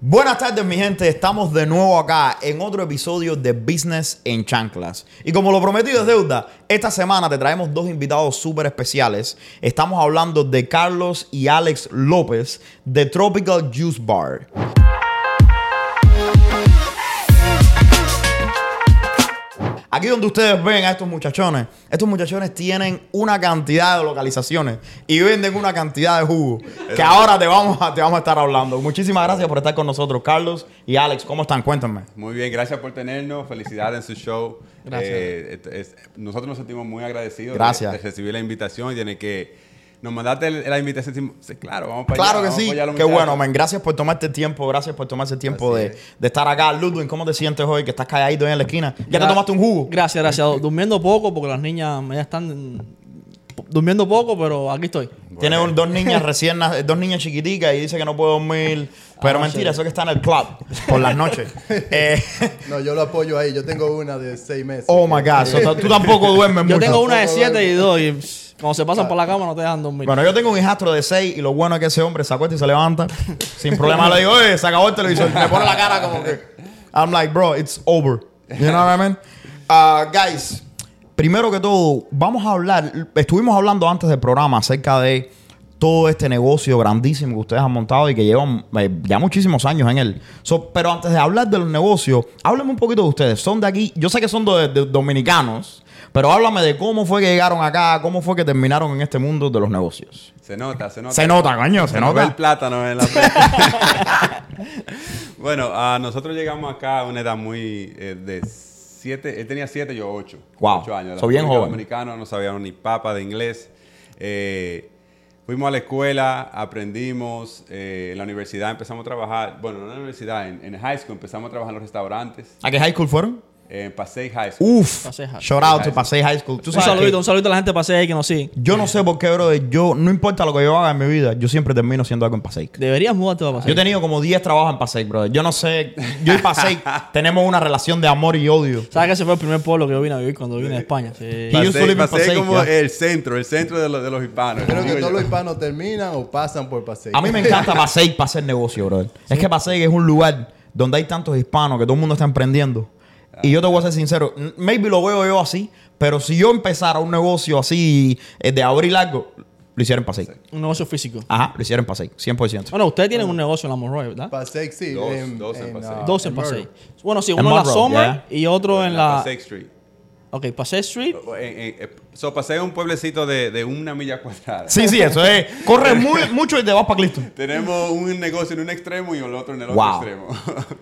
Buenas tardes, mi gente. Estamos de nuevo acá en otro episodio de Business en Chanclas. Y como lo prometido es deuda, esta semana te traemos dos invitados súper especiales. Estamos hablando de Carlos y Alex López de Tropical Juice Bar. Aquí donde ustedes ven a estos muchachones, estos muchachones tienen una cantidad de localizaciones y venden una cantidad de jugo que ahora te vamos a, te vamos a estar hablando. Muchísimas gracias por estar con nosotros, Carlos y Alex. ¿Cómo están? Cuéntame. Muy bien, gracias por tenernos. Felicidades en su show. Gracias. Eh, es- es- nosotros nos sentimos muy agradecidos de-. De, recibir la invitación y tiene que nos mandaste la invitación. sí, claro, vamos para Claro allá. que sí. Qué bueno, man. Gracias por tomarte el tiempo. Gracias por tomarse el tiempo de, es. de estar acá. Ludwig, ¿cómo te sientes hoy? Que estás calladito ahí en la esquina. ¿Ya te tomaste un jugo? Gracias, gracias. Durmiendo poco porque las niñas ya están durmiendo poco, pero aquí estoy. Tiene un- dos niñas recién, dos niñas chiquiticas y dice que no puede dormir. Pero Ah, mentira, sí. eso que está en el club por las noches. Eh, No, yo lo apoyo ahí. Yo tengo una de seis meses. oh my God. So, tú tampoco duermes Yo mucho. tengo una de 7 y duermo. 2 y pss, cuando se pasan por la cama no te dejan dormir. Bueno, yo tengo un hijastro de 6 y lo bueno es que ese hombre se acuesta y se levanta sin problema. Le digo, oye, se acabó el televisor. Me pone la cara como que. I'm like, bro, it's over. You know what I mean? Uh, guys, primero que todo, vamos a hablar. Estuvimos hablando antes del programa acerca de todo este negocio grandísimo que ustedes han montado y que llevan eh, ya muchísimos años en él. So, pero antes de hablar de los negocios, háblame un poquito de ustedes. Son de aquí, yo sé que son de- de- dominicanos, pero háblame de cómo fue que llegaron acá, cómo fue que terminaron en este mundo de los negocios. Se nota, se nota. Se nota, coño, se nos ve el nota. plátano en la bueno, nosotros llegamos acá a una edad muy eh, de siete. Él tenía siete, yo ocho. Wow. Ocho años. So, bien joven. Dominicana, no sabíamos ni papa de inglés. Eh, fuimos a la escuela, aprendimos. eh, en la universidad empezamos a trabajar. Bueno, no en la universidad, en, en high school empezamos a trabajar en los restaurantes. ¿A qué high school fueron? En Passaic High School. Uf, Paseo High shout out to Paseo High School. Tú un sabes saludito, que un saludito a la gente de Paseo ahí que nos sigue. yo no sé por qué, brother. Yo, no importa lo que yo haga en mi vida, yo siempre termino siendo algo en Paseo. Deberías mudarte a Paseo. Yo he tenido como 10 trabajos en Paseo, brother. Yo no sé. Yo y Paseo tenemos una relación de amor y odio. ¿Sabes que ese fue el primer pueblo que yo vine a vivir cuando vine a España? Sí. Y yo Passaic- solo iba en Passaic Passaic, como ya. el centro, el centro de, los- de los hispanos. Creo que Digo todos yo. los hispanos terminan o pasan por paseo. A mí me encanta Paseo para hacer negocio, brother. Es que Paseo es un lugar donde hay tantos hispanos que todo el mundo está emprendiendo. Y yo te voy a ser sincero, maybe lo veo yo así, pero si yo empezara un negocio así eh, de abrir algo, lo hiciera en Paseo. Un negocio físico. Ajá, lo hiciera en Paseo, 100%. Bueno, ustedes tienen un negocio en la Monroe, ¿verdad? Paseo, sí. Dos, en, dos en Dos en. Paseo. Bueno, sí, uno en la yeah. y otro en la... Passaic Street. Ok, Paseo Street. En- en- eh, so, pasé un pueblecito de, de una milla cuadrada. Sí, sí, eso es. Corres muy- mucho y te vas para. Tenemos un negocio en un extremo y el otro en el Wow. otro extremo.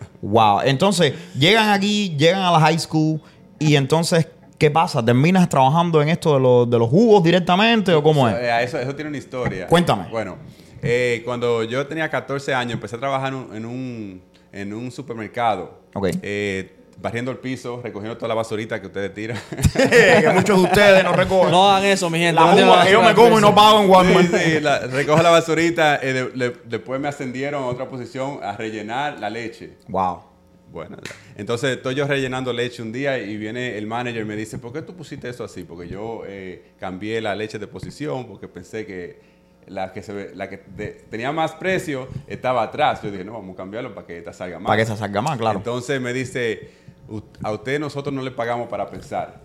Wow. Entonces, llegan aquí, llegan a la high school y entonces, ¿qué pasa? ¿Terminas trabajando en esto de, los- de los jugos directamente o cómo es? Eh, eso, eso tiene una historia. Cuéntame. Bueno, eh, cuando yo tenía 14 años, empecé a trabajar en un, en un, en un supermercado. Ok. Eh, barriendo el piso, recogiendo toda la basurita que ustedes tiran. que muchos de ustedes no recogen. No hagan eso, mi gente. la No tienen uva que yo me como y no pago en Walmart. Sí, sí, la- recojo la basurita. eh, de- le- después me ascendieron a otra posición a rellenar la leche. Wow. Bueno, entonces estoy yo rellenando leche un día y viene el manager y me dice, ¿por qué tú pusiste eso así? Porque yo eh, cambié la leche de posición porque pensé que la que, se ve- la que de- tenía más precio estaba atrás. Yo dije, no, vamos a cambiarlo para que esta salga más. Para que se salga más, claro. Entonces me dice, "U- a usted nosotros no le pagamos para pensar.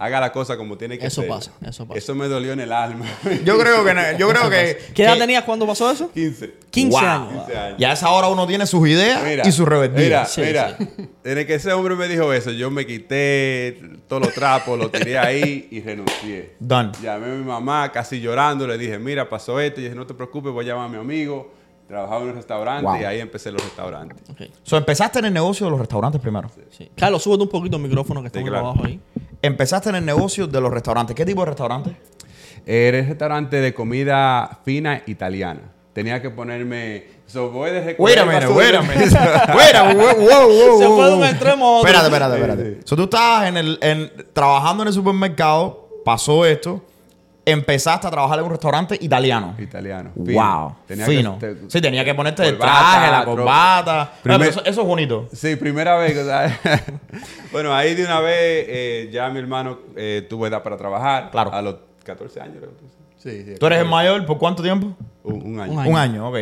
Haga la cosa como tiene que Eso ser". pasa, eso pasa. Eso me dolió en el alma. Yo creo que, no- yo creo que. ¿Qué edad tenías cuando pasó eso? 15. 15 Wow. años. 15 años. Y a esa hora uno tiene sus ideas Mira, y su rebeldía. Mira, Sí, mira. Desde que ese hombre me dijo eso, yo me quité todos los trapos, los tiré ahí y renuncié. Done. Llamé a mi mamá casi llorando, le dije, mira, pasó esto. Y dije, no te preocupes, voy a llamar a mi amigo. Trabajaba en un restaurante Wow. y ahí empecé los restaurantes. Ok, So, empezaste en el negocio de los restaurantes primero. sí. Carlos, súbete un poquito el micrófono que está Sí, claro. abajo ahí. Empezaste en el negocio de los restaurantes. ¿Qué tipo de restaurante? Era un restaurante de comida fina italiana. Tenía que ponerme... So, voy de Wait a minute, wait a minute. Wait a minute, wow, wow, wow, Se fue de un extremo a otro. Espérate, espérate, Sí, espérate. So, tú estabas en el, en, trabajando en el supermercado, pasó esto, empezaste a trabajar en un restaurante italiano. Italiano. Wow, Tenía que- fino. te- sí, tenía que ponerte el traje, la corbata. Ah, Primer- eso, eso es bonito. Sí, primera vez. o sea, bueno, ahí de una vez eh, ya mi hermano eh, tuvo edad para trabajar. Claro. A los 14 años. creo. Sí, sí. ¿Tú eres el mayor por cuánto tiempo? Un, un año. Un año. Un año, ok.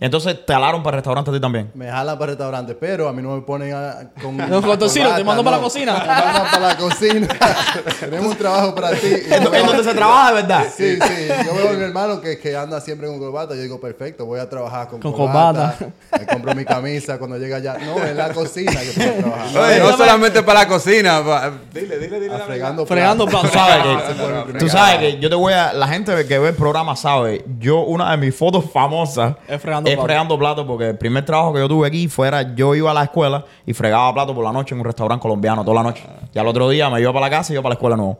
Entonces te alaron para el restaurante a ti también. Me jalan para restaurantes, pero a mí no me ponen a, con. No, con tocino, te mando para la cocina. Me mandan para la cocina. Tenemos un trabajo para ti. En, donde se trabaja verdad. Sí, sí. Yo veo a mi hermano que, que anda siempre con corbata. Yo digo, perfecto, voy a trabajar con, Con corbata. Me compro mi camisa cuando llega allá. No, en la cocina que puedo trabajar. Oye, no solamente para la cocina. pa- dile, dile, dile. A la fregando Fregando Tú Ah, el tú primer- sabes que yo te voy a. La gente que ve el programa sabe. Yo, una de mis fotos famosas Es fregando platos. fregando platos porque el primer trabajo que yo tuve aquí fuera. Yo iba a la escuela y fregaba platos por la noche en un restaurante colombiano toda la noche. Y al otro día me iba para la casa y iba para la escuela nuevo.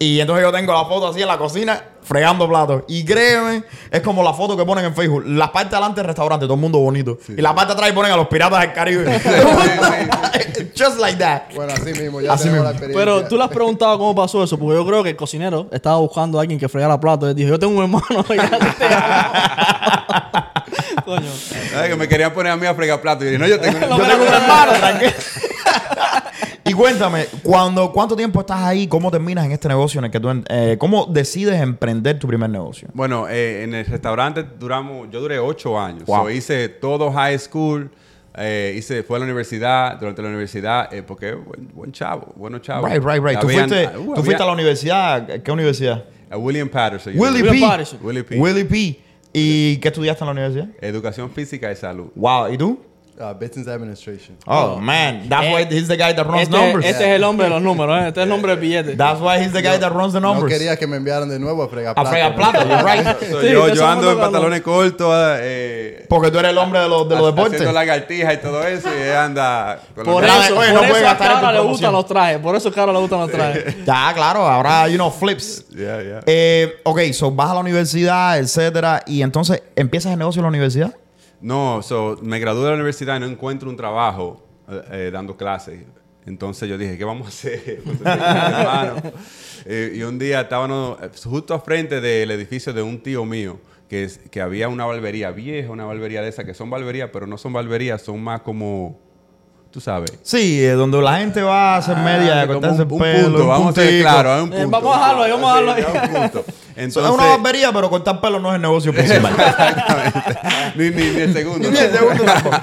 Y entonces yo tengo la foto así en la cocina fregando platos. Y créeme, es como la foto que ponen en Facebook. La parte de adelante del restaurante, todo el mundo bonito. Y la parte de atrás ponen a los piratas del Caribe. Just like that. Bueno, así mismo, ya Así tengo mismo. la experiencia. Pero tú le has preguntado cómo pasó eso, porque yo creo que el cocinero estaba buscando a alguien que fregara platos. Él dijo, yo tengo un hermano. y así te llamo. Coño. Que me querían poner a mí a fregar platos. Y yo dije, no, yo tengo Yo tengo un hermano, tranquilo. y cuéntame, cuando, ¿cuánto tiempo estás ahí? ¿Cómo terminas en este negocio en el que tú... eh, ¿Cómo decides emprender tu primer negocio? Bueno, eh, en el restaurante duramos, yo duré ocho años. Wow. So, hice todo high school, eh, hice, fue a la universidad, durante la universidad, eh, porque buen, buen chavo, bueno chavo. Right, right, right. Tú Habían- fuiste, uh, tú había- fuiste a la universidad. ¿Qué universidad? a William Patterson. Willie William P. Patterson. Willie P. Willie P. ¿Y qué estudiaste en la universidad? Educación física y salud. Wow. ¿Y tú? Uh, business administration. Oh, man. That's Eh, why he's the guy that runs Este, numbers. este es el hombre de los números, ¿eh? este es el nombre del billete. That's why he's the guy that runs the No numbers. quería que me enviaran de nuevo a fregar a platos, you're right. So, Sí, yo, yo ando en pantalones cortos, eh, Porque tú eres el hombre de los, de los deportes. haciendo lagartijas y todo eso, y anda con Por los eso, no por puedes eso a Cara le gustan los trajes. Por eso a Cara le gustan los trajes. Ya, claro. Ahora, you know, flips. Yeah, yeah. Eh, ok, so vas a la universidad, etcétera, y entonces empiezas el negocio en la universidad. No, so, me gradué de la universidad y no encuentro un trabajo eh, eh, dando clases. Entonces yo dije, ¿qué vamos a hacer? Pues. Eh, y un día estábamos justo al frente del edificio de un tío mío, que, es, que había una barbería vieja, una barbería de esas, que son barberías, pero no son barberías, son más como, tú sabes. Sí, eh, donde la gente va a hacer media, a como cortarse un, el un pelo. punto, un vamos a ser puntico. claros, hay un Eh, punto. vamos a dejarlo ahí, vamos a dejarlo ahí. Sí, Entonces, es una barbería, pero cortar pelo no es el negocio principal. ni, ni, ni el segundo. Ni el segundo tampoco.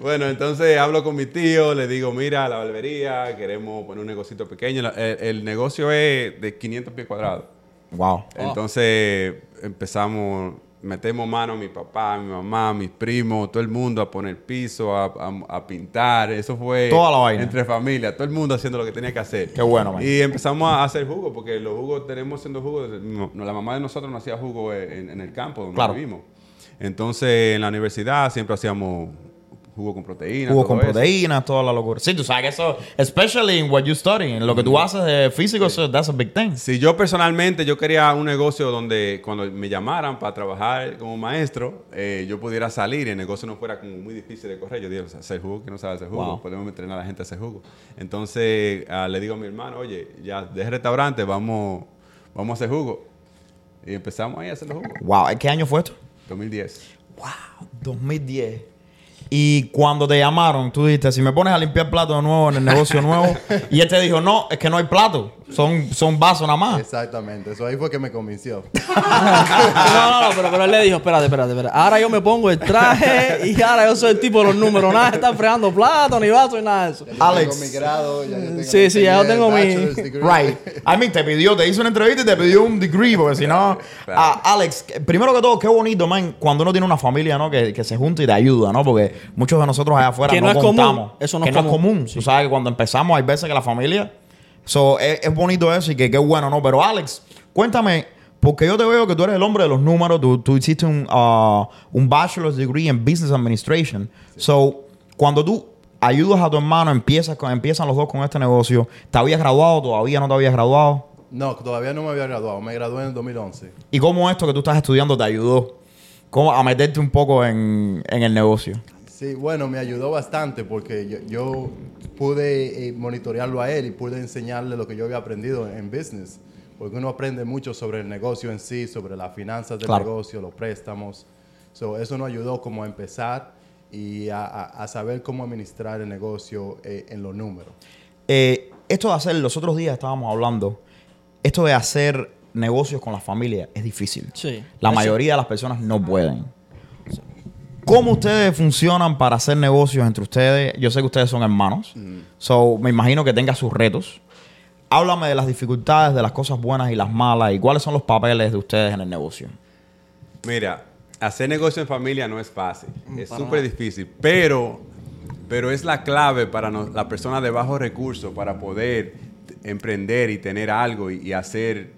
Bueno, entonces hablo con mi tío, le digo, mira, la barbería, queremos poner un negocito pequeño. El, el negocio es de 500 pies cuadrados. wow. Entonces empezamos, metemos mano a mi papá, a mi mamá, a mis primos, todo el mundo a poner piso, a, a- a pintar. Eso fue Toda la vaina. entre familia, todo el mundo haciendo lo que tenía que hacer. Qué bueno, man. Y empezamos a hacer jugo, porque los jugos tenemos haciendo jugo. desde- no- la mamá de nosotros no hacía jugo en, en el campo donde Claro. vivimos. Entonces en la universidad siempre hacíamos jugo con proteína. Jugo con proteínas, toda la locura. Sí, tú sabes que eso, especially in what you study, en lo que tú haces de físico, eso, that's a big thing. Si yo personalmente, yo quería un negocio donde cuando me llamaran para trabajar como maestro, eh, yo pudiera salir y el negocio no fuera como muy difícil de correr. Yo dije, hacer jugo, que no sabe hacer jugo, Wow. podemos entrenar a la gente a hacer jugo. Entonces ah, le digo a mi hermano, oye, ya el restaurante, vamos, vamos a hacer jugo. Y empezamos ahí a hacer los jugos. Wow, ¿qué año fue esto? 2010. Wow, 2010. Y cuando te llamaron, tú dijiste, si me pones a limpiar plato de nuevo en el negocio nuevo, y él te dijo, no, es que no hay plato, son, son vasos nada más. Exactamente. Eso ahí fue que me convenció. No, no, no, pero, pero él le dijo, espérate, espérate, espérate. Ahora yo me pongo el traje y ahora yo soy el tipo de los números. Nada de estar fregando platos, ni vasos, ni nada de eso. Yo Alex. Tengo mi grado, ya yo tengo Sí, mi sí, ya yo tengo mi-. Right. I mean, te pidió, te hizo una entrevista y te pidió un degree, porque si no... Alex, primero que todo, qué bonito, man, cuando uno tiene una familia, ¿no? Que, que se junta y te ayuda, ¿no? Porque muchos de nosotros allá afuera Que no, no es común. contamos. Eso no que es no es común. común. Tú sabes que cuando empezamos hay veces que la familia... So, es, es bonito eso y que qué bueno, ¿no? Pero Alex, cuéntame, porque yo te veo que tú eres el hombre de los números, tú, tú hiciste un, ah, un bachelor's degree en Business Administration. So, cuando tú ayudas a tu hermano, empiezas con, empiezan los dos con este negocio, ¿te habías graduado? ¿Todavía no te habías graduado? No, todavía no me había graduado. Me gradué en el 2011. ¿Y cómo esto que tú estás estudiando te ayudó cómo, a meterte un poco en, en el negocio? Sí, bueno, me ayudó bastante porque yo, yo pude eh, monitorearlo a él y pude enseñarle lo que yo había aprendido en business. Porque uno aprende mucho sobre el negocio en sí, sobre las finanzas del Claro. negocio, los préstamos. So, eso nos ayudó como a empezar y a, a- a saber cómo administrar el negocio eh, en los números. Eh, esto de hacer, los otros días estábamos hablando, esto de hacer negocios con la familia es difícil. Sí. La Eso- mayoría de las personas no pueden. ¿Cómo ustedes funcionan para hacer negocios entre ustedes? Yo sé que ustedes son hermanos. So, me imagino que tenga sus retos. Háblame de las dificultades, de las cosas buenas y las malas y cuáles son los papeles de ustedes en el negocio. Mira, hacer negocio en familia no es fácil. Es súper difícil. Pero, pero es la clave para nos- la persona de bajos recursos para poder emprender y tener algo y, y hacer,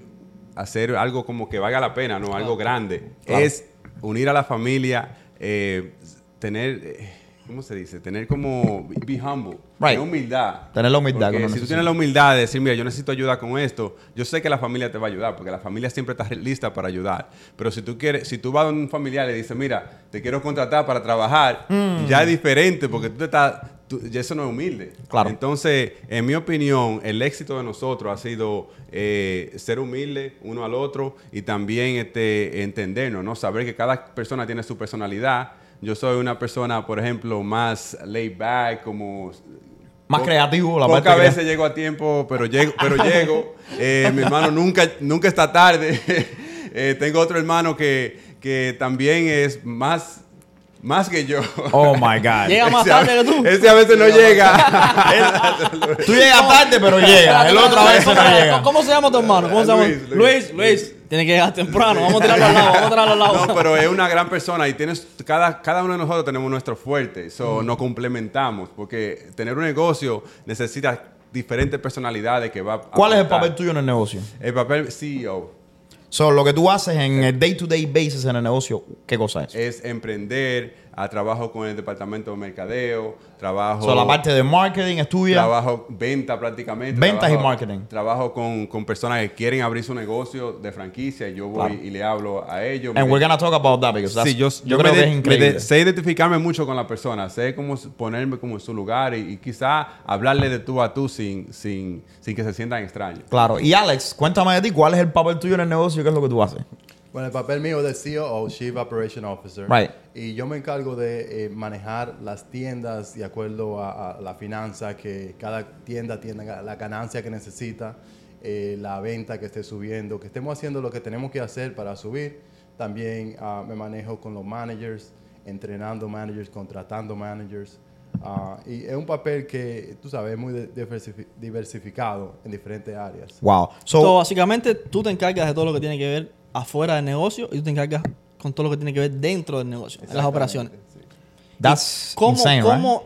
hacer algo como que valga la pena, ¿no? Algo grande. Claro. Es unir a la familia, eh, tener... eh, ¿Cómo se dice? Tener como... Be humble. Right. Tener humildad. Tener la humildad Porque si tú tienes la humildad de decir, mira, yo necesito ayuda con esto, yo sé que la familia te va a ayudar, porque la familia siempre está lista para ayudar. Pero si tú quieres, si tú vas a un familiar y le dices, mira, te quiero contratar para trabajar, Mm. ya es diferente, porque tú te estás, tú- eso no es humilde. Claro. Entonces, en mi opinión, el éxito de nosotros ha sido eh, ser humilde uno al otro y también este, entendernos, ¿no? Saber que cada persona tiene su personalidad. Yo soy una persona, por ejemplo, más laid back, como Más Po- creativo, la Pocas veces llego a tiempo, pero llego. Pero llego. Eh, mi hermano nunca, nunca está tarde. Eh, tengo otro hermano que, que también es más, más que yo. Oh my God. Llega más tarde que tú. Ese a veces no llega. Tú llegas tarde, pero llega. El otro a veces no ¿Cómo- llega. ¿Cómo se llama tu hermano? ¿Cómo se llama? Luis, Luis, Luis. Tiene que llegar temprano. Vamos a tirarlo al lado. Vamos a tirarlo al lado. No, pero es una gran persona y tienes cada, cada uno de nosotros tenemos nuestro fuerte, so, Mm. nos complementamos porque tener un negocio necesita diferentes personalidades que va a ¿Cuál es el papel tuyo en el negocio? El papel CEO So, lo que tú haces en el day-to-day basis en el negocio, ¿qué cosa es? es emprender, a trabajo con el departamento de mercadeo, trabajo So, la parte de marketing es tuya. Trabajo venta prácticamente. Ventas y trabajo- marketing. Trabajo con, con personas que quieren abrir su negocio de franquicia. y Yo voy Claro. y le hablo a ellos. And Me- we're gonna talk about that because that's, Sí, yo, yo, yo creo me que de- es increíble. de- sé identificarme mucho con la persona, sé cómo ponerme como en su lugar y, y quizá hablarle de tú a tú sin, sin, sin que se sientan extraños. Claro. Y Alex, cuéntame de ti, ¿cuál es el papel tuyo en el negocio? ¿Qué es lo que tú haces? Bueno, el papel mío de CEO, Chief Operation Officer. Right. Y yo me encargo de eh, manejar las tiendas de acuerdo a, a la finanza, que cada tienda tenga la ganancia que necesita, eh, la venta que esté subiendo, que estemos haciendo lo que tenemos que hacer para subir. También ah, me manejo con los managers, entrenando managers, contratando managers. Ah, y es un papel que, tú sabes, es muy diversifi- diversificado en diferentes áreas. Wow. So, So, básicamente, tú te encargas de todo lo que tiene que ver afuera del negocio y tú te encargas con todo lo que tiene que ver dentro del negocio, en las operaciones. that's ¿Cómo, insane, right? cómo-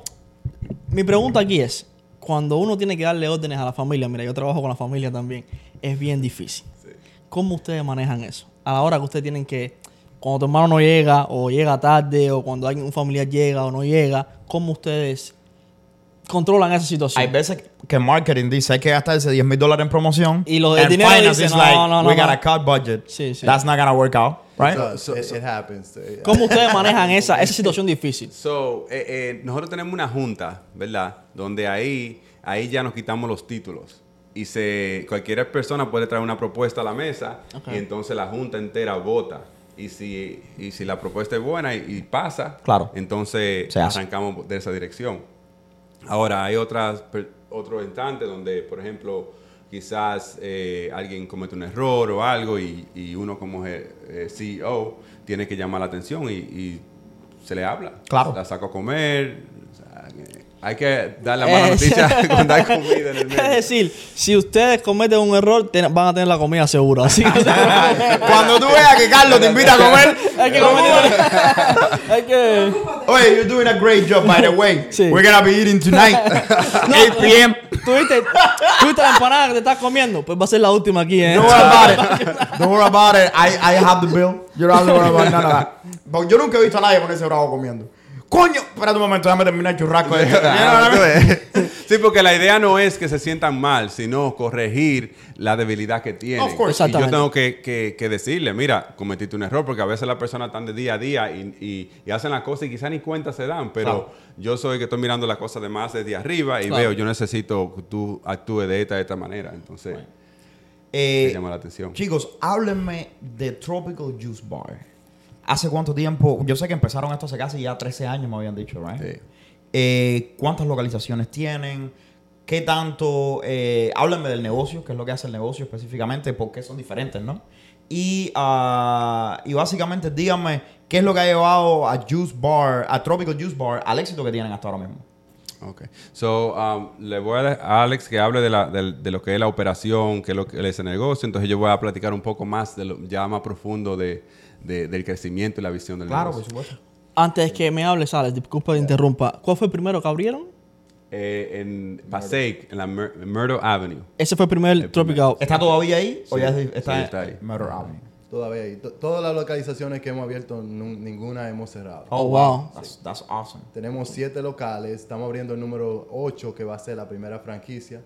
Mi pregunta aquí es, cuando uno tiene que darle órdenes a la familia, mira, yo trabajo con la familia también, es bien difícil. ¿Cómo ustedes manejan eso? A la hora que ustedes tienen que, cuando tu hermano no llega, o llega tarde, o cuando alguien, un familiar llega o no llega, ¿cómo ustedes controlan esa situación? Hay veces que marketing dice hay que gastarse 10 mil dólares en promoción. Y los and dinero finance dice, is no, like, no, no, we no. gotta cut budget. Sí, sí. That's not gonna work out, right? So, So- it, so- it happens. Eh, ¿Cómo ustedes manejan esa, esa situación difícil? So, eh, eh, nosotros tenemos una junta, ¿verdad? Donde ahí, ahí ya nos quitamos los títulos. Y se, cualquier persona puede traer una propuesta a la mesa y entonces la junta entera vota. Y si, y si la propuesta es buena y, y pasa, Claro. entonces arrancamos de esa dirección. Ahora, hay otras, per- otros instantes donde, por ejemplo, quizás eh, alguien comete un error o algo y, y uno como eh, eh, CEO tiene que llamar la atención y, y se le habla. Claro. La saco a comer. Eh, hay que dar la mala Es- noticia con dar comida en el medio. Es decir, si ustedes cometen un error, ten- van a tener la comida segura. Así que Cuando tú veas que Carlos te invita a comer, hay que comer. hay que. Oye, you're doing a great job, by the way. Sí. We're gonna be eating tonight, 8 p.m. ¿Tuviste, ¿Tuviste la empanada que te estás comiendo? Pues va a ser la última aquí, ¿eh? Don't worry about it. Don't worry about it. I, I have the bill. You don't have to worry about none of that. But yo nunca he visto a nadie ponerse bravo comiendo. Coño, espérate un momento, déjame terminar el churrasco. de mean? Sí, porque la idea no es que se sientan mal, sino corregir la debilidad que tienen. Of course. Y yo tengo que, que- que decirle, mira, cometiste un error, porque a veces las personas están de día a día y, y- y hacen las cosas y quizás ni cuenta se dan, pero Claro. yo soy que estoy mirando las cosas de más desde arriba y Claro. veo, yo necesito que tú actúes de esta, de esta manera. Entonces, Eh, me llama la atención. Chicos, háblenme de Tropical Juice Bar. ¿Hace cuánto tiempo? Yo sé que empezaron esto hace casi ya 13 años, me habían dicho, ¿right? Sí. Eh, ¿Cuántas localizaciones tienen? ¿Qué tanto? Eh, háblenme del negocio, qué es lo que hace el negocio específicamente, por qué son diferentes, ¿no? Y, ah, y básicamente díganme ¿qué es lo que ha llevado a Juice Bar, a Tropical Juice Bar, al éxito que tienen hasta ahora mismo? Ok. So, um, le voy a a Alex que hable de, la, de, de lo que es la operación, qué es lo que es el negocio. Entonces yo voy a platicar un poco más, de lo, ya más profundo de, de- del crecimiento y la visión del Claro, por negocio. supuesto. Antes que me hables, Alex, disculpa que interrumpa. ¿Cuál fue el primero que abrieron? Eh, en Passaic, en la Mur- Murdo Avenue. Ese fue el primer El Tropical. ¿Está todavía ahí o Sí, ya está, sí, está ahí. Murder Avenue? Todavía. To- Todas las localizaciones que hemos abierto, ninguna hemos cerrado. Oh, wow. That's, that's awesome. Tenemos siete locales, estamos abriendo el número 8 que va a ser la primera franquicia.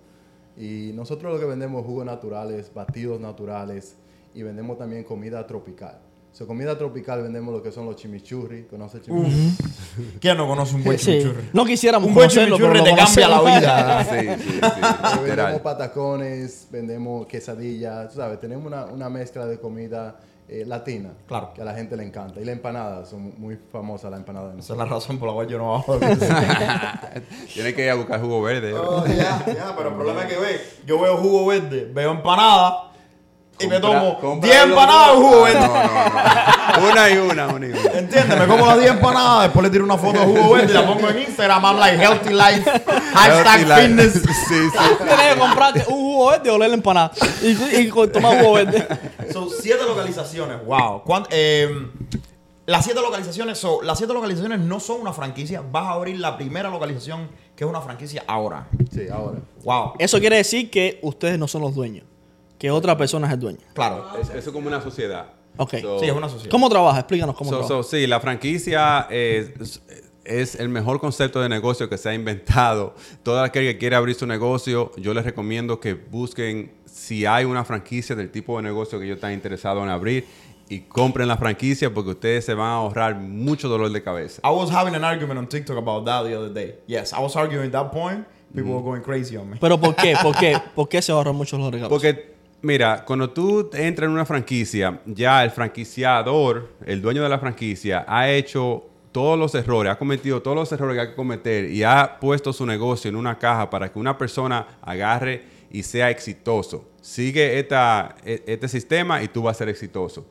Y nosotros lo que vendemos es jugos naturales, batidos naturales y vendemos también comida tropical. So, comida tropical vendemos lo que son los chimichurri, ¿conoces el chimichurri? ¿Quién no conoce un buen Sí. chimichurri? No quisiéramos Un buen chimichurri te cambia la vida. Sí, sí, sí. vendemos patacones, vendemos quesadillas, tú sabes, tenemos una, una mezcla de comida eh, latina Claro. que a la gente le encanta. Y la empanada, son muy famosas las empanadas. Esa es la razón por la cual yo no bajo. Tienes que ir a buscar jugo verde. Oh, ya, ya, pero el problema es que ve, yo veo jugo verde, veo empanada y me tomo compra 10 los empanadas jugo Ah, verde. No, no, no. Una y una, una y una. ¿Entiendes? Me como las 10 empanadas, después le tiro una foto de jugo verde y la pongo en Instagram. I'm like healthy life, hashtag Healthy life. fitness. Sí, sí. Tienes que comprarte un jugo verde o leer la empanada. Y, tomar jugo verde. Son 7 localizaciones, wow. ¿Cuán- eh, las 7 localizaciones, so, las 7 localizaciones no son una franquicia. Vas a abrir la primera localización que es una franquicia ahora. Sí, ahora. Wow. Eso quiere decir que ustedes no son los dueños. Que otra persona es el dueño. Claro. Es- Eso es como una sociedad. Ok. So- Sí, es una sociedad. ¿Cómo trabaja? Explícanos cómo So- trabaja. so, sí, la franquicia es, es el mejor concepto de negocio que se ha inventado. Todo aquel que quiere abrir su negocio, yo les recomiendo que busquen si hay una franquicia del tipo de negocio que ellos están interesados en abrir y compren la franquicia porque ustedes se van a ahorrar mucho dolor de cabeza. I was having an argument on TikTok about that the other day. Yes, I was arguing that point. People were going crazy on me. Pero ¿por qué? ¿Por qué? ¿Por qué se ahorran muchos los regalos? Porque, mira, cuando tú entras en una franquicia, ya el franquiciador, el dueño de la franquicia, ha hecho todos los errores, ha cometido todos los errores que hay que cometer y ha puesto su negocio en una caja para que una persona agarre y sea exitoso. Sigue esta, e- este sistema y tú vas a ser exitoso.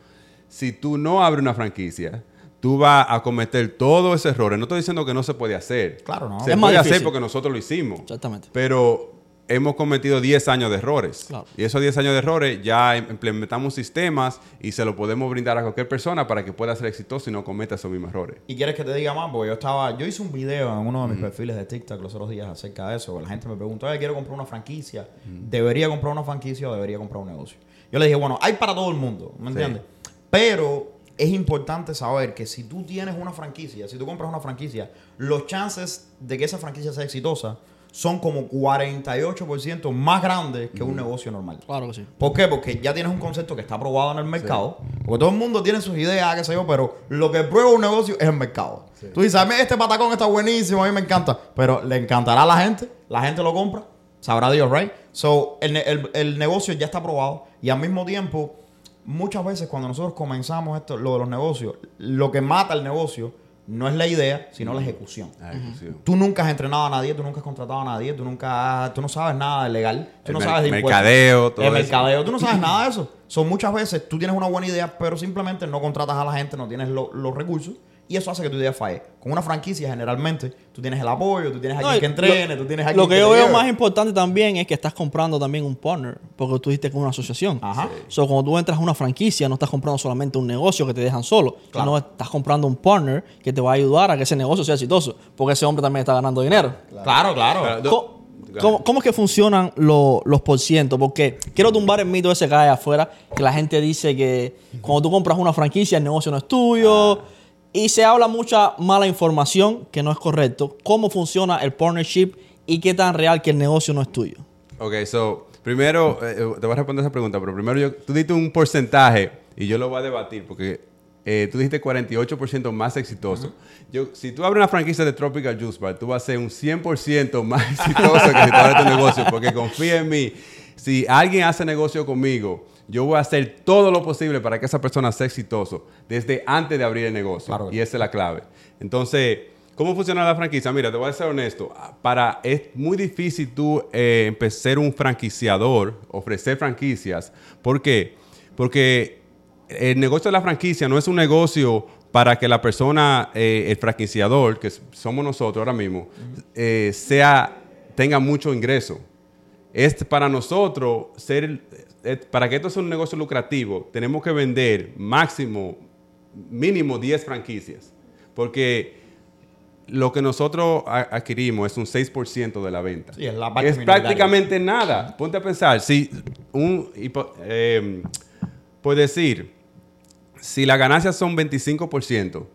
Si tú no abres una franquicia, tú vas a cometer todos esos errores. No estoy diciendo que no se puede hacer. Claro, no. Se Es puede hacer porque nosotros lo hicimos. Exactamente. Pero hemos cometido 10 años de errores. Claro. Y esos 10 años de errores ya im- implementamos sistemas y se lo podemos brindar a cualquier persona para que pueda ser exitoso y no cometa esos mismos errores. Y quieres que te diga más, porque yo estaba, yo hice un video en uno de mis perfiles de TikTok los otros días acerca de eso. La gente me preguntó, "Oye, quiero comprar una franquicia. ¿Debería comprar una franquicia o debería comprar un negocio? Yo le dije, bueno, hay para todo el mundo, ¿me Sí. entiendes? Pero es importante saber que si tú tienes una franquicia, si tú compras una franquicia, los chances de que esa franquicia sea exitosa son como 48% más grandes que un negocio normal. Claro que sí. ¿Por qué? Porque ya tienes un concepto que está aprobado en el mercado. Porque todo el mundo tiene sus ideas, qué sé yo, pero lo que prueba un negocio es el mercado. Tú dices, a mí este patacón está buenísimo, a mí me encanta. Pero le encantará a la gente, la gente lo compra, sabrá Dios, right? So, el, ne- el- el negocio ya está aprobado y al mismo tiempo, muchas veces cuando nosotros comenzamos esto, lo de los negocios, lo que mata el negocio no es la idea, sino la ejecución. La ejecución. Tú nunca has entrenado a nadie, tú nunca has contratado a nadie, tú nunca has- tú no sabes nada de legal, tú El no sabes de impuestos. mercadeo, todo El eso. mercadeo, tú no sabes nada de eso. Son muchas veces tú tienes una buena idea, pero simplemente no contratas a la gente, no tienes lo- los recursos y eso hace que tu idea falle. Con una franquicia generalmente tú tienes el apoyo, tú tienes No, alguien que entrene, lo- tú tienes alguien Lo que yo veo lleve. más importante también es que estás comprando también un partner, porque tú dijiste con una asociación. Ajá. So, cuando tú entras a una franquicia, no estás comprando solamente un negocio que te dejan solo, Claro. sino estás comprando un partner que te va a ayudar a que ese negocio sea exitoso, porque ese hombre también está ganando dinero. Claro, claro. ¿Cómo, cómo- es que funcionan lo- los porcientos? Porque quiero tumbar el mito ese que hay afuera, que la gente dice que cuando tú compras una franquicia el negocio no es tuyo. Y se habla mucha mala información que no es correcto. ¿Cómo funciona el partnership y qué tan real que el negocio no es tuyo? Ok, so, primero, eh, eh, te voy a responder esa pregunta, pero primero yo, tú diste un porcentaje y yo lo voy a debatir porque eh, tú dijiste 48% más exitoso. yo, si tú abres una franquicia de Tropical Juice Bar, tú vas a ser un 100% más exitoso que si tú abres tu negocio, porque confía en mí. Si alguien hace negocio conmigo, yo voy a hacer todo lo posible para que esa persona sea exitoso desde antes de abrir el negocio. Claro. Y esa es la clave. Entonces, ¿cómo funciona la franquicia? Mira, te voy a ser honesto. Para, es muy difícil tú eh, empezar un franquiciador, ofrecer franquicias. ¿Por qué? Porque el negocio de la franquicia no es un negocio para que la persona, eh, el franquiciador, que somos nosotros ahora mismo, eh, sea, tenga mucho ingreso. Es para nosotros ser, para que esto sea un negocio lucrativo, tenemos que vender máximo, mínimo 10 franquicias. Porque lo que nosotros adquirimos es un 6% de la venta. Sí, es la prácticamente nada. Ponte a pensar, si un, eh, decir, si las ganancias son 25%,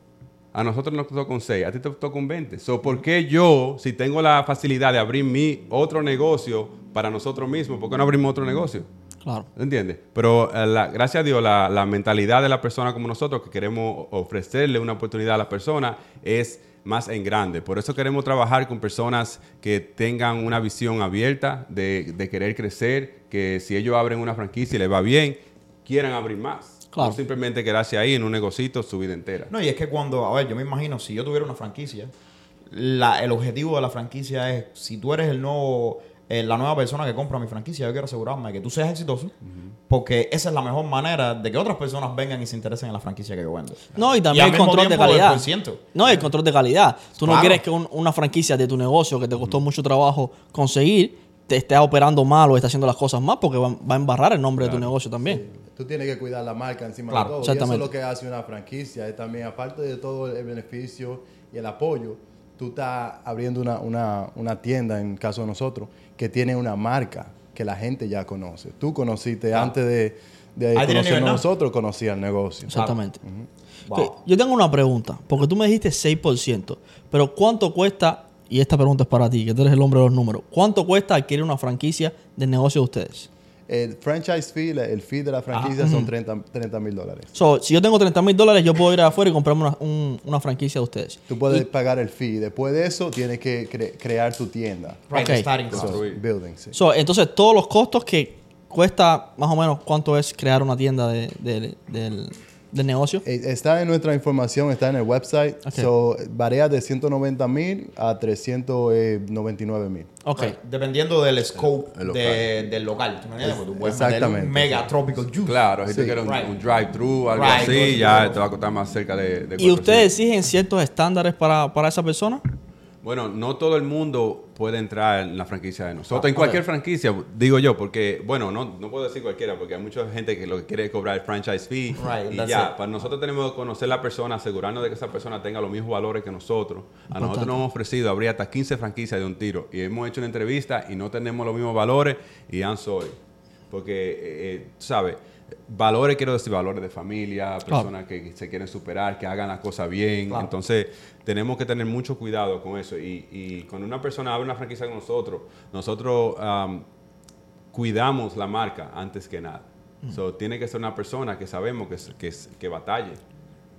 a nosotros nos toca un 6, a ti te toca un 20. So, ¿Por qué yo, si tengo la facilidad de abrir mi otro negocio para nosotros mismos, por qué no abrimos otro negocio? Claro. ¿Entiendes? Pero eh, la- gracias a Dios, la, la mentalidad de la persona como nosotros, que queremos ofrecerle una oportunidad a la persona, es más en grande. Por eso queremos trabajar con personas que tengan una visión abierta de, de querer crecer, que si ellos abren una franquicia y les va bien, quieran abrir más. Claro. No simplemente quedarse ahí en un negocito su vida entera. No, y es que cuando, a ver, yo me imagino, si yo tuviera una franquicia, la- el objetivo de la franquicia es, si tú eres el nuevo, eh, la nueva persona que compra mi franquicia, yo quiero asegurarme de que tú seas exitoso, porque esa es la mejor manera de que otras personas vengan y se interesen en la franquicia que yo vendo. No, y Y también al el control de tiempo, calidad. No, el control de calidad. Tú no quieres que un- una franquicia de tu negocio que te costó mucho trabajo conseguir te esté operando mal o esté haciendo las cosas mal porque va, va a embarrar el nombre de tu negocio también. Tú tienes que cuidar la marca encima Claro, de todo. Y eso es lo que hace una franquicia. Es también, aparte de todo el beneficio y el apoyo, tú estás abriendo una, una, una tienda, en caso de nosotros, que tiene una marca que la gente ya conoce. Tú conociste antes de, de conocernos nosotros, conocías el negocio. Exactamente. Wow. Yo tengo una pregunta, porque tú me dijiste 6%, pero ¿cuánto cuesta, y esta pregunta es para ti, que tú eres el hombre de los números, ¿cuánto cuesta adquirir una franquicia del negocio de ustedes? El franchise fee, el fee de la franquicia son 30 mil dólares. So, si yo tengo 30 mil dólares, yo puedo ir afuera y comprarme una, un- una franquicia de ustedes. Tú puedes pagar el fee. Después de eso, tienes que cre- crear tu tienda. Right, Ok. starting. So, building, sí. So, entonces, todos los costos que cuesta, más o menos, ¿cuánto es crear una tienda de- de- del, del negocio? Eh, Está en nuestra información, está en el website. Ok. So, varía de 190 mil a 399 mil. Ok. Right, Dependiendo del scope El local. de- del local. ¿tú me entiendes? Porque tú puedes meter Exactamente. un mega tropical juice. Claro, si tú Sí. quieres un, Right. un drive-thru, algo Right, así, ya te va a costar más cerca de, de ¿Y 400. ustedes exigen ciertos estándares para, para esa persona? Bueno, no todo el mundo puede entrar en la franquicia de nosotros. en cualquier franquicia, digo yo, porque, bueno, no, no puedo decir cualquiera, porque hay mucha gente que lo que quiere es cobrar el franchise fee. Right, y ya, it. para nosotros tenemos que conocer la persona, asegurarnos de que esa persona tenga los mismos valores que nosotros. A nosotros nos hemos ofrecido abrir hasta 15 franquicias de un tiro. Y hemos hecho una entrevista y no tenemos los mismos valores y I'm sorry. Porque, eh, eh, ¿sabes? Valores, quiero decir, valores de familia, personas que se quieren superar, que hagan las cosas bien. Claro. Entonces, tenemos que tener mucho cuidado con eso. Y, y cuando una persona abre una franquicia con nosotros, nosotros um, cuidamos la marca antes que nada. So, tiene que ser una persona que sabemos que, que, que batalle,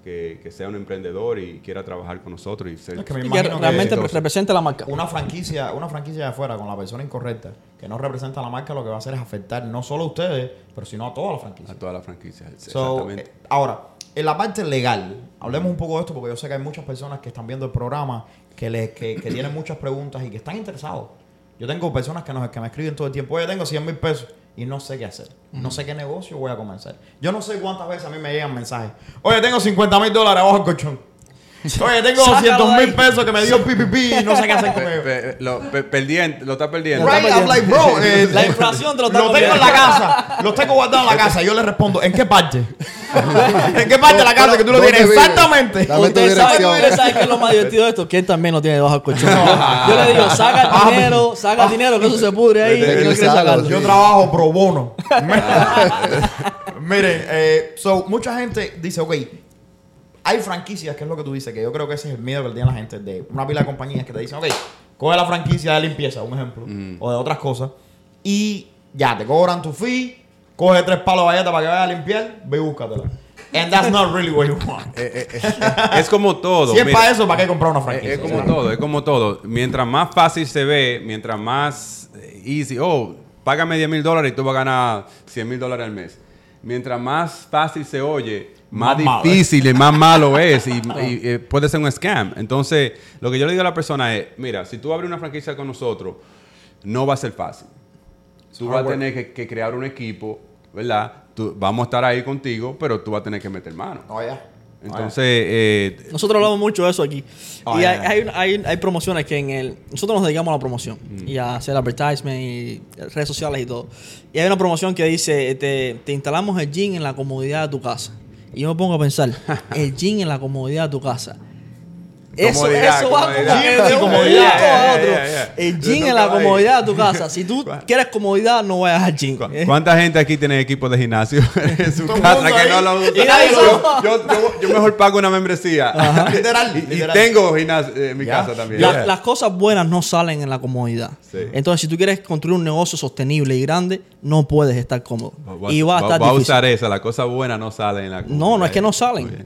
que, que sea un emprendedor y quiera trabajar con nosotros y ser Es que me Y que que realmente exitoso. represente la marca. una franquicia, una franquicia de afuera con la persona incorrecta, que no representa la marca, lo que va a hacer es afectar no solo a ustedes, pero sino a toda la franquicia. a todas las franquicias. So, Exactamente. eh, ahora, en la parte legal, hablemos un poco de esto porque yo sé que hay muchas personas que están viendo el programa que, les, que, que tienen muchas preguntas y que están interesados. Yo tengo personas que, nos, que me escriben todo el tiempo, oye, tengo 100 mil pesos y no sé qué hacer. No sé qué negocio voy a comenzar. Yo no sé cuántas veces a mí me llegan mensajes. Oye, tengo 50 mil dólares abajo colchón. Oye, tengo Sácalo 200 de mil pesos que me dio PPP y no sé qué hacer con ellos. pe- lo, pe- perdiendo, lo está perdiendo. Right, I'm like, bro, eh, La inflación te lo está Lo tengo en la casa, los tengo guardados en la casa. Yo le respondo, ¿en qué parte? ¿En qué parte de la casa que tú lo ¿Dónde tienes? Exactamente. Dame tu Usted sabe, dirección. usted sabe que es lo más divertido de esto, que él también lo tiene debajo del colchón. Yo le digo, saca el dinero, saca el dinero, que eso se pudre ahí. Yo trabajo pro bono. Miren, eh, so, mucha gente dice, ok, hay franquicias, que es lo que tú dices, que yo creo que ese es el miedo que tiene la gente, de una pila de compañías que te dicen, ok, coge la franquicia de limpieza, un ejemplo, o de otras cosas, y ya, te cobran tu fee, coge tres palos de valleta para que vayas a limpiar, ve y búscatela. And that's not really what you want. Eh, eh, eh, es como todo. Si es para eso, ¿para qué comprar una franquicia? es como todo, es como todo. Mientras más fácil se ve, mientras más easy, oh, págame 10 mil dólares y tú vas a ganar 100 mil dólares al mes. Mientras más fácil se oye, más, Más malo, difícil y más malo es y, y, eh, puede ser un scam. Entonces, lo que yo le digo a la persona es, mira, si tú abres una franquicia con nosotros, no va a ser fácil. Tú vas a tener que, que crear un equipo, ¿verdad? Tú- vamos a estar ahí contigo, pero tú vas a tener que meter mano. No, ya. Entonces, eh, Nosotros hablamos mucho de eso aquí. Oh, y yeah, hay, yeah. hay, hay- hay promociones que en el... Nosotros nos dedicamos a la promoción y a hacer advertisement y redes sociales y todo. Y hay una promoción que dice, te, te instalamos el gym en la comodidad de tu casa. Y yo me pongo a pensar, el gym en la comodidad de tu casa. Eso, Comodidad, eso va como comodidad. que de un Comodidad, punto a yeah, otro. yeah, yeah. El gym en la comodidad de tu casa. Si tú quieres comodidad, no vayas al gym. ¿cu- Eh, ¿cuánta gente aquí tiene equipos de gimnasio en su casa que ahí. no lo usa? Yo, yo, yo- yo mejor pago una membresía. Literal, Y, y literal. tengo gimnasio en mi casa también. La- Yeah. Las cosas buenas no salen en la comodidad. Sí. Entonces, si tú quieres construir un negocio sostenible y grande, no puedes estar cómodo. Va- y va a estar va a usar esa, la cosa buena no sale en la No, no es que no salen.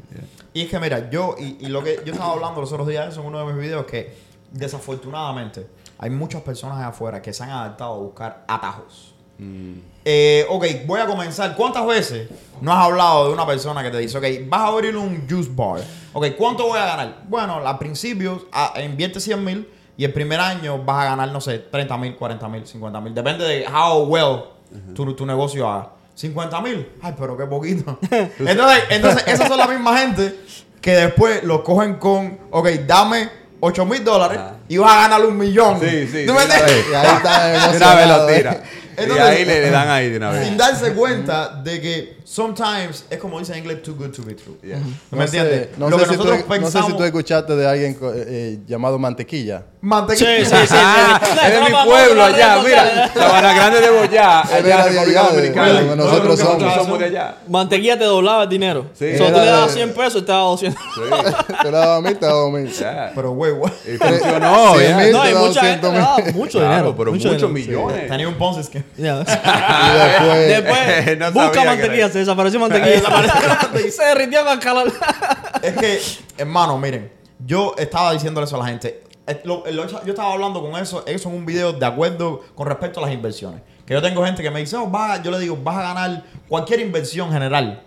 Y es que mira, yo, y, y lo que yo estaba hablando los otros días eso en uno de mis videos, que desafortunadamente hay muchas personas allá afuera que se han adaptado a buscar atajos. Eh, ok, voy a comenzar. ¿Cuántas veces no has hablado de una persona que te dice, ok, vas a abrir un juice bar? Ok, ¿cuánto voy a ganar? Bueno, al principio ah, invierte 100 mil y el primer año vas a ganar, no sé, 30 mil, 40 mil, 50 mil. Depende de how well tu, tu negocio haga. 50 mil, ay, pero qué poquito. entonces, entonces, esas son la misma gente que después lo cogen con, ok, dame 8 mil dólares y vas a ganar un millón. Sí, sí, ¿Tú me de una entiendes? Y ahí está De una vez lo ¿eh? tira. y Entonces- ahí le, le dan ahí de una vez. Sin darse cuenta de que sometimes es como dice en inglés, too good to be true. Yeah. ¿Tú No me sé, entiendes? no, Lo sé que si tú, nosotros no sé pensamos... si tú escuchaste de alguien eh, eh, llamado Mantequilla. Mantequilla. Sí, sí, sí. Ah, sí. es de mi pueblo allá, mira. vamos. Sabana Grande de Boyá, allá era de República Dominicana. nosotros que nosotros somos. somos de allá. Mantequilla te doblaba el dinero. Sí. O sea, tú le dabas de- 100 pesos y te daba 200. Sí. Te lo daba a mí, te lo daba a mí. Yeah. Pero, güey, güey. Y funcionó. No, y te daba mucha gente 200 le daba mil. mucho dinero. pero mucho muchos millones. Tenía un. Ya. Y después, busca sabía que mantequilla, desapareció mantequilla. se derritió con calor. es que, hermano, miren, yo estaba diciéndole eso a la gente. Eh, lo- lo- yo estaba hablando con eso, eso en un video de acuerdo con respecto a las inversiones. Que yo tengo gente que me dice, oh, vas a- yo le digo, vas a ganar cualquier inversión general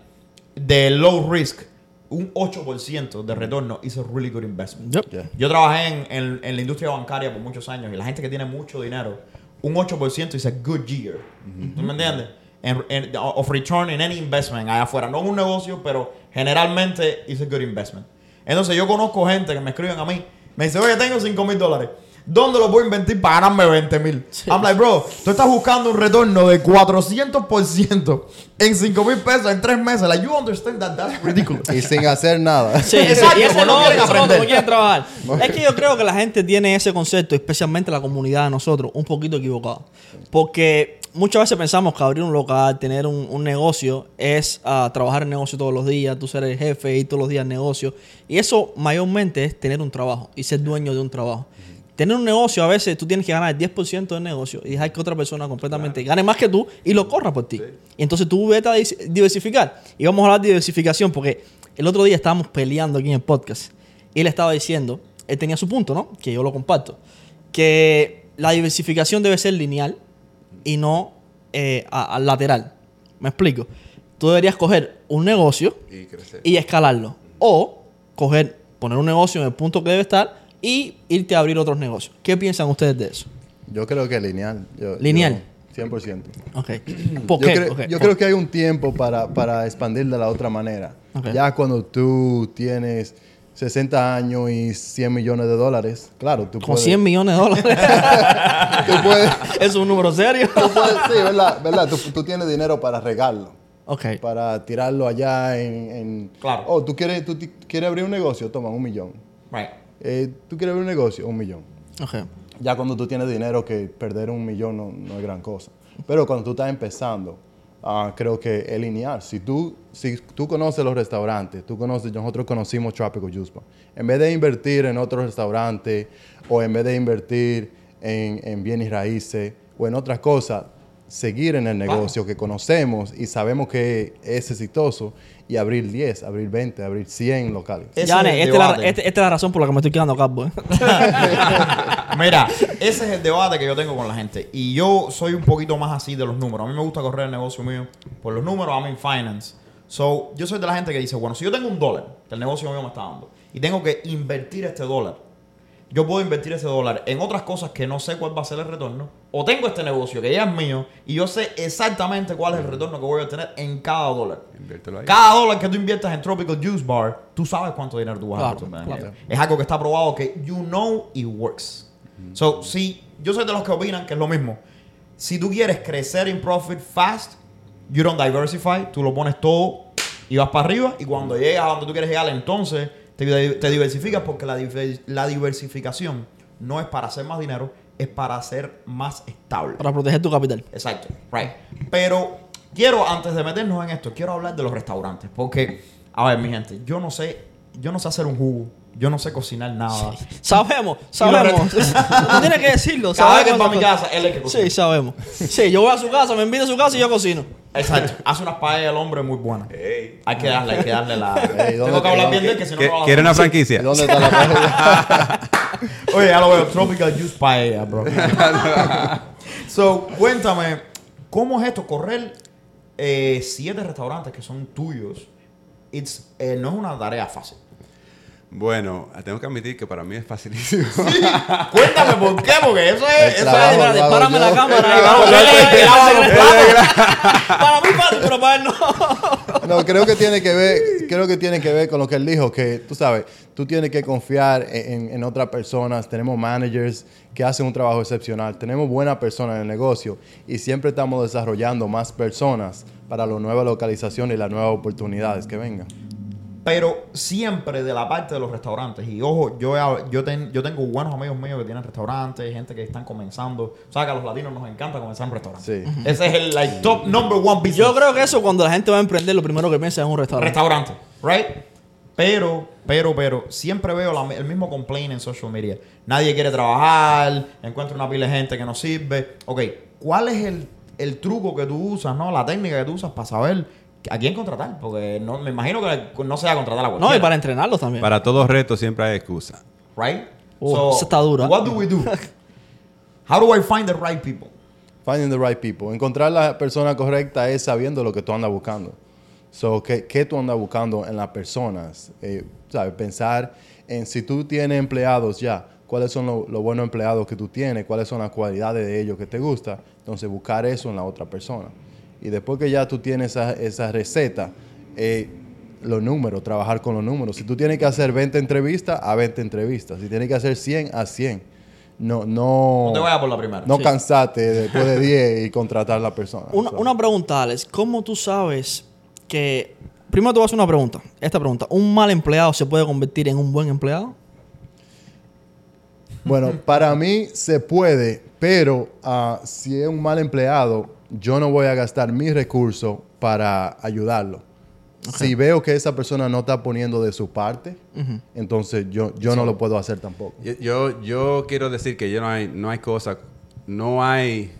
de low risk, un 8% de retorno, is a really good investment. Yep. Yeah. Yo trabajé en, en- en la industria bancaria por muchos años y la gente que tiene mucho dinero, un 8% is a good year. ¿Tú me entiendes? En- en- of return in any investment allá afuera. No en un negocio, pero generalmente is a good investment. Entonces yo conozco gente que me escriben a mí, me dice, oye, tengo 5 mil dólares. ¿Dónde lo puedo invertir para ganarme 20 mil? I'm like, bro, tú estás buscando un retorno de 400% en 5 mil pesos en 3 meses. Like, you understand that that's ridiculous. y sin hacer nada. Sí, Exacto, y porque no quieren eso aprender. no quieren trabajar. es que yo creo que la gente tiene ese concepto, especialmente la comunidad de nosotros, un poquito equivocado. Porque muchas veces pensamos que abrir un local, tener un, un negocio, es ah, trabajar en negocio todos los días, tú ser el jefe y todos los días en negocio. Y eso mayormente es tener un trabajo y ser dueño de un trabajo. Tener un negocio, a veces tú tienes que ganar el 10% del negocio y dejar que otra persona completamente gane más que tú y lo corra por ti. Y entonces tú vete a diversificar. Y vamos a hablar de diversificación porque el otro día estábamos peleando aquí en el podcast y él estaba diciendo, él tenía su punto, ¿no? Que yo lo comparto, que la diversificación debe ser lineal y no eh, a- a lateral. ¿Me explico? Tú deberías coger un negocio Y crecer. y escalarlo. O coger, poner un negocio en el punto que debe estar y irte a abrir otros negocios. ¿Qué piensan ustedes de eso? Yo creo que lineal. Yo- Lineal. yo, 100%. Ok. ¿Por yo creo, Ok. yo creo que hay un tiempo para, para expandir de la otra manera. Ya cuando tú tienes 60 años y 100 millones de dólares, claro, tú Con puedes... 100 millones de dólares. tú puedes, es un número serio. tú puedes- sí, ¿verdad? ¿verdad? Tú, tú tienes dinero para regarlo. ok. Para tirarlo allá en... en- Claro. Oh, ¿tú quieres, tú quieres abrir un negocio? Toma, un millón. Right. Eh, ¿Tú quieres abrir un negocio? Un millón. Ok. Ya cuando tú tienes dinero, que perder un millón no, no es gran cosa. Pero cuando tú estás empezando, ah, creo que es lineal. Si tú, si tú conoces los restaurantes, tú conoces, nosotros conocimos Tropical Juice Bar. En vez de invertir en otro restaurante o en vez de invertir en, en bienes raíces o en otras cosas, seguir en el negocio que conocemos y sabemos que es exitoso y abrir 10, abrir 20, abrir 100 locales. Yane, es esta, es este- esta es la razón por la que me estoy quedando calvo. ¿eh? Mira, ese es el debate que yo tengo con la gente. Y yo soy un poquito más así de los números. A mí me gusta correr el negocio mío por los números. I'm in finance. So, yo soy de la gente que dice, bueno, si yo tengo un dólar que el negocio mío me está dando y tengo que invertir este dólar, yo puedo invertir ese dólar en otras cosas que no sé cuál va a ser el retorno. O tengo este negocio que ya es mío y yo sé exactamente cuál es el retorno que voy a obtener en cada dólar. Inviértelo ahí. Cada dólar que tú inviertas en Tropical Juice Bar, tú sabes cuánto dinero tú vas Claro, a obtener. claro. Es algo que está probado que you know it works. So, si yo soy de los que opinan que es lo mismo. Si tú quieres crecer en profit fast, you don't diversify, tú lo pones todo y vas para arriba y cuando llegas a donde tú quieres llegar, entonces te, te diversificas porque la, la diversificación no es para hacer más dinero, es para ser más estable. Para proteger tu capital. Exacto, right. Pero quiero, antes de meternos en esto, quiero hablar de los restaurantes. Porque, a ver, mi gente, yo no sé, yo no sé hacer un jugo, yo no sé cocinar nada. Sabemos, sabemos. Tú tienes que decirlo. Cada vez que va a mi casa, él es el que cocina. Sí, sabemos. Sí, yo voy a su casa, me invita a su casa y yo cocino. Exacto. Hace unas paellas el hombre muy buenas. Hay que darle, hay que darle la. Ey, ¿dónde Tengo que hablar bien de él, que si no, ¿Qué- no ¿Quiere una ¿Y franquicia? dónde está la paella? Oye, ya lo veo. Tropical Juice Paella, bro. so, cuéntame, ¿cómo es esto? Correr eh, siete restaurantes que son tuyos. It's, eh, no es una tarea fácil. Bueno, tengo que admitir que para mí es facilísimo. Cuéntame por qué, porque eso es. Eso trabajo, es párame la cámara. Vamos. Para mí fácil, pero para él no. No, creo que tiene que ver, creo que tiene que ver con lo que él dijo, que tú sabes, tú tienes que confiar en, en otras personas. Tenemos managers que hacen un trabajo excepcional. Tenemos buenas personas en el negocio y siempre estamos desarrollando más personas para las nuevas localizaciones y las nuevas oportunidades que vengan. Pero siempre de la parte de los restaurantes. Y ojo, yo, yo, ten- yo tengo buenos amigos míos que tienen restaurantes, gente que están comenzando. O sea, que a los latinos nos encanta comenzar en restaurantes. Sí. Ese es el like, top number one business. Yo creo que eso cuando la gente va a emprender, lo primero que piensa es un restaurante. Restaurante, right? Pero, pero, pero, siempre veo la- el mismo complaint en social media. Nadie quiere trabajar, encuentro una pila de gente que no sirve. Ok, ¿cuál es el, el truco que tú usas, no? La técnica que tú usas para saber a quién contratar? Porque no, me imagino que no se va a contratar a cualquiera. No, y para entrenarlos también. para todos retos siempre hay excusa. right? Oh, esa está dura. What do we do? How do I find the right people? Finding the right people. Encontrar la persona correcta es sabiendo lo que tú andas buscando. So, ¿qué, qué tú andas buscando en las personas? Eh, ¿sabes? Pensar en si tú tienes empleados ya, cuáles son lo- los buenos empleados que tú tienes, cuáles son las cualidades de ellos que te gusta. Entonces, buscar eso en la otra persona. Y después que ya tú tienes esa, esa receta, eh, los números, trabajar con los números. Si tú tienes que hacer 20 entrevistas, a 20 entrevistas. Si tienes que hacer 100, a 100. No, no, No te vayas por la primera. no Sí. cansarte después de 10 y contratar a la persona. Una, So, una pregunta, Alex. ¿Cómo tú sabes que... Primero te voy a hacer una pregunta. Esta pregunta. ¿Un mal empleado se puede convertir en un buen empleado? Bueno, para mí se puede, pero ah, si es un mal empleado, yo no voy a gastar mis recursos para ayudarlo. Si veo que esa persona no está poniendo de su parte, entonces yo, yo no lo puedo hacer tampoco. Yo, yo, yo quiero decir que yo no hay, no hay cosa, no hay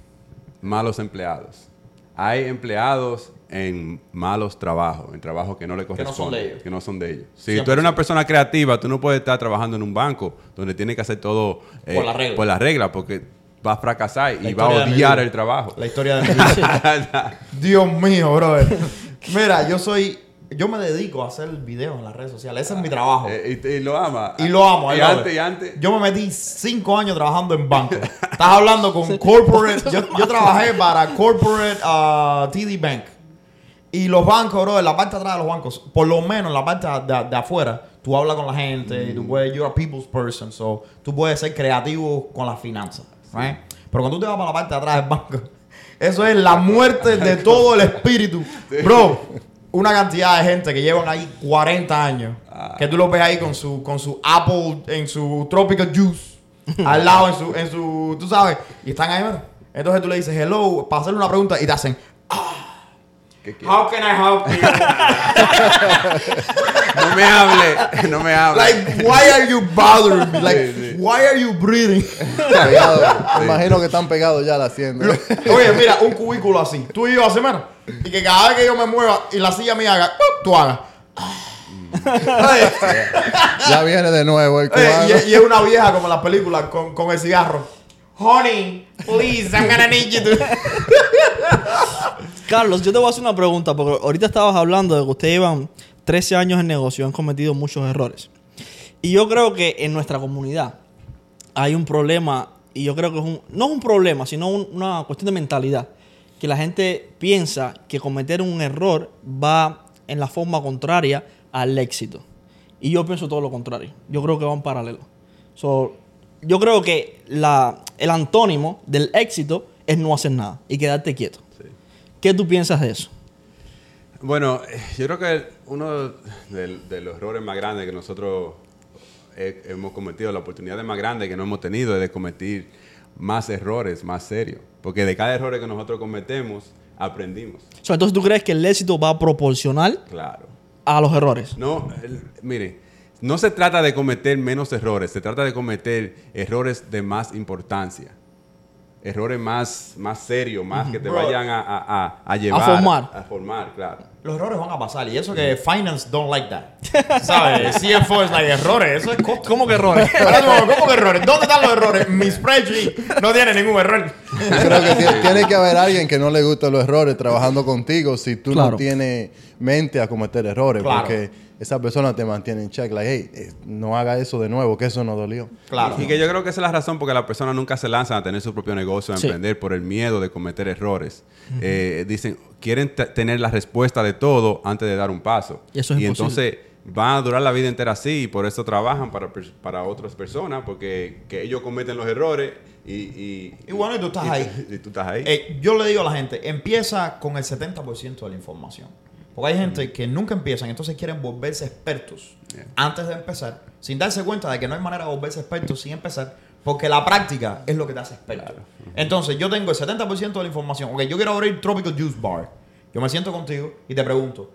malos empleados. Hay empleados en malos trabajos, en trabajos que no le no son corresponden, de ellos. que no son de ellos. Si 100%. tú eres una persona creativa, tú no puedes estar trabajando en un banco donde tienes que hacer todo eh, Por la regla. por la regla, porque vas a fracasar y vas a odiar el trabajo. La historia de mi vida. Dios mío, brother. Mira, yo soy... Yo me dedico a hacer videos en las redes sociales. Ese es mi trabajo. Eh, y, y lo ama. Y lo amo. Y antes, y antes. Yo me metí cinco años trabajando en banco. Estás hablando con corporate. Yo, yo trabajé para corporate uh, TD Bank. Y los bancos, bro, en la parte de atrás de los bancos, por lo menos en la parte de, de afuera, tú hablas con la gente, y tú puedes, you're a people's person, so tú puedes ser creativo con las finanzas, right? Pero cuando tú te vas para la parte de atrás del banco, eso es la muerte de todo el espíritu. Bro, una cantidad de gente que llevan ahí 40 años, que tú los ves ahí con su, con su Apple, en su Tropical Juice, al lado en su, en su, tú sabes, y están ahí, mira. Entonces tú le dices hello para hacerle una pregunta y te hacen, ¿Qué quieres? How can I help you? No me hable, no me hable. like, why are you bothering me? Like, Sí, sí. why are you breathing? Pegado, me imagino que están pegados ya a la hacienda. Oye, mira, un cubículo así. Tú y yo así, mira. Y que cada vez que yo me mueva y la silla mía haga, tú hagas. Oye, ya viene de nuevo el cubano. y, y es una vieja como en las películas con, con el cigarro. Honey, please, I'm gonna need you to. Carlos, yo te voy a hacer una pregunta, porque ahorita estabas hablando de que ustedes llevan 13 años en negocio y han cometido muchos errores. Y yo creo que en nuestra comunidad hay un problema, y yo creo que es un, no es un problema, sino un- una cuestión de mentalidad. Que la gente piensa que cometer un error va en la forma contraria al éxito. Y yo pienso todo lo contrario. Yo creo que van paralelo. So, yo creo que la, el antónimo del éxito es no hacer nada y quedarte quieto. ¿Qué tú piensas de eso? Bueno, eh, yo creo que uno de, de los errores más grandes que nosotros he- hemos cometido, la oportunidad más grande que no hemos tenido es de cometer más errores, más serios. Porque de cada error que nosotros cometemos, aprendimos. So, entonces, ¿tú crees que el éxito va proporcional Claro. a los errores? No, el- mire, no se trata de cometer menos errores, se trata de cometer errores de más importancia. Errores más, más serios, más que te Bro. vayan a, a- a- a llevar. formar. A formar, claro. Los errores van a pasar. Y eso que finance don't like that. ¿Sabes? CFO es like errores. Eso es costo. ¿Cómo que errores? ¿Cómo que errores? ¿Dónde están los errores? Mi spreadsheet no tiene ningún error. Yo creo que tie- tiene que haber alguien que no le guste los errores trabajando contigo si tú Claro. no tienes mente a cometer errores. Claro. Porque esa persona te mantiene en check. Like, hey, eh, no haga eso de nuevo, que eso no dolió. Claro. Y que yo creo que esa es la razón porque las personas nunca se lanzan a tener su propio negocio, a Sí. emprender por el miedo de cometer errores. Eh, dicen, quieren te- tener la respuesta de todo antes de dar un paso. Y eso es imposible. entonces van a durar la vida entera así y por eso trabajan para, para otras personas porque que ellos cometen los errores y... Y, Y bueno, y tú estás ahí. Y tú estás ahí. Eh, yo le digo a la gente, empieza con el 70% de la información. Porque hay gente que nunca empiezan, entonces quieren volverse expertos Yeah. antes de empezar, sin darse cuenta de que no hay manera de volverse expertos sin empezar, porque la práctica es lo que te hace experto. Entonces, yo tengo el 70% de la información. Ok, yo quiero abrir Tropical Juice Bar. Yo me siento contigo y te pregunto,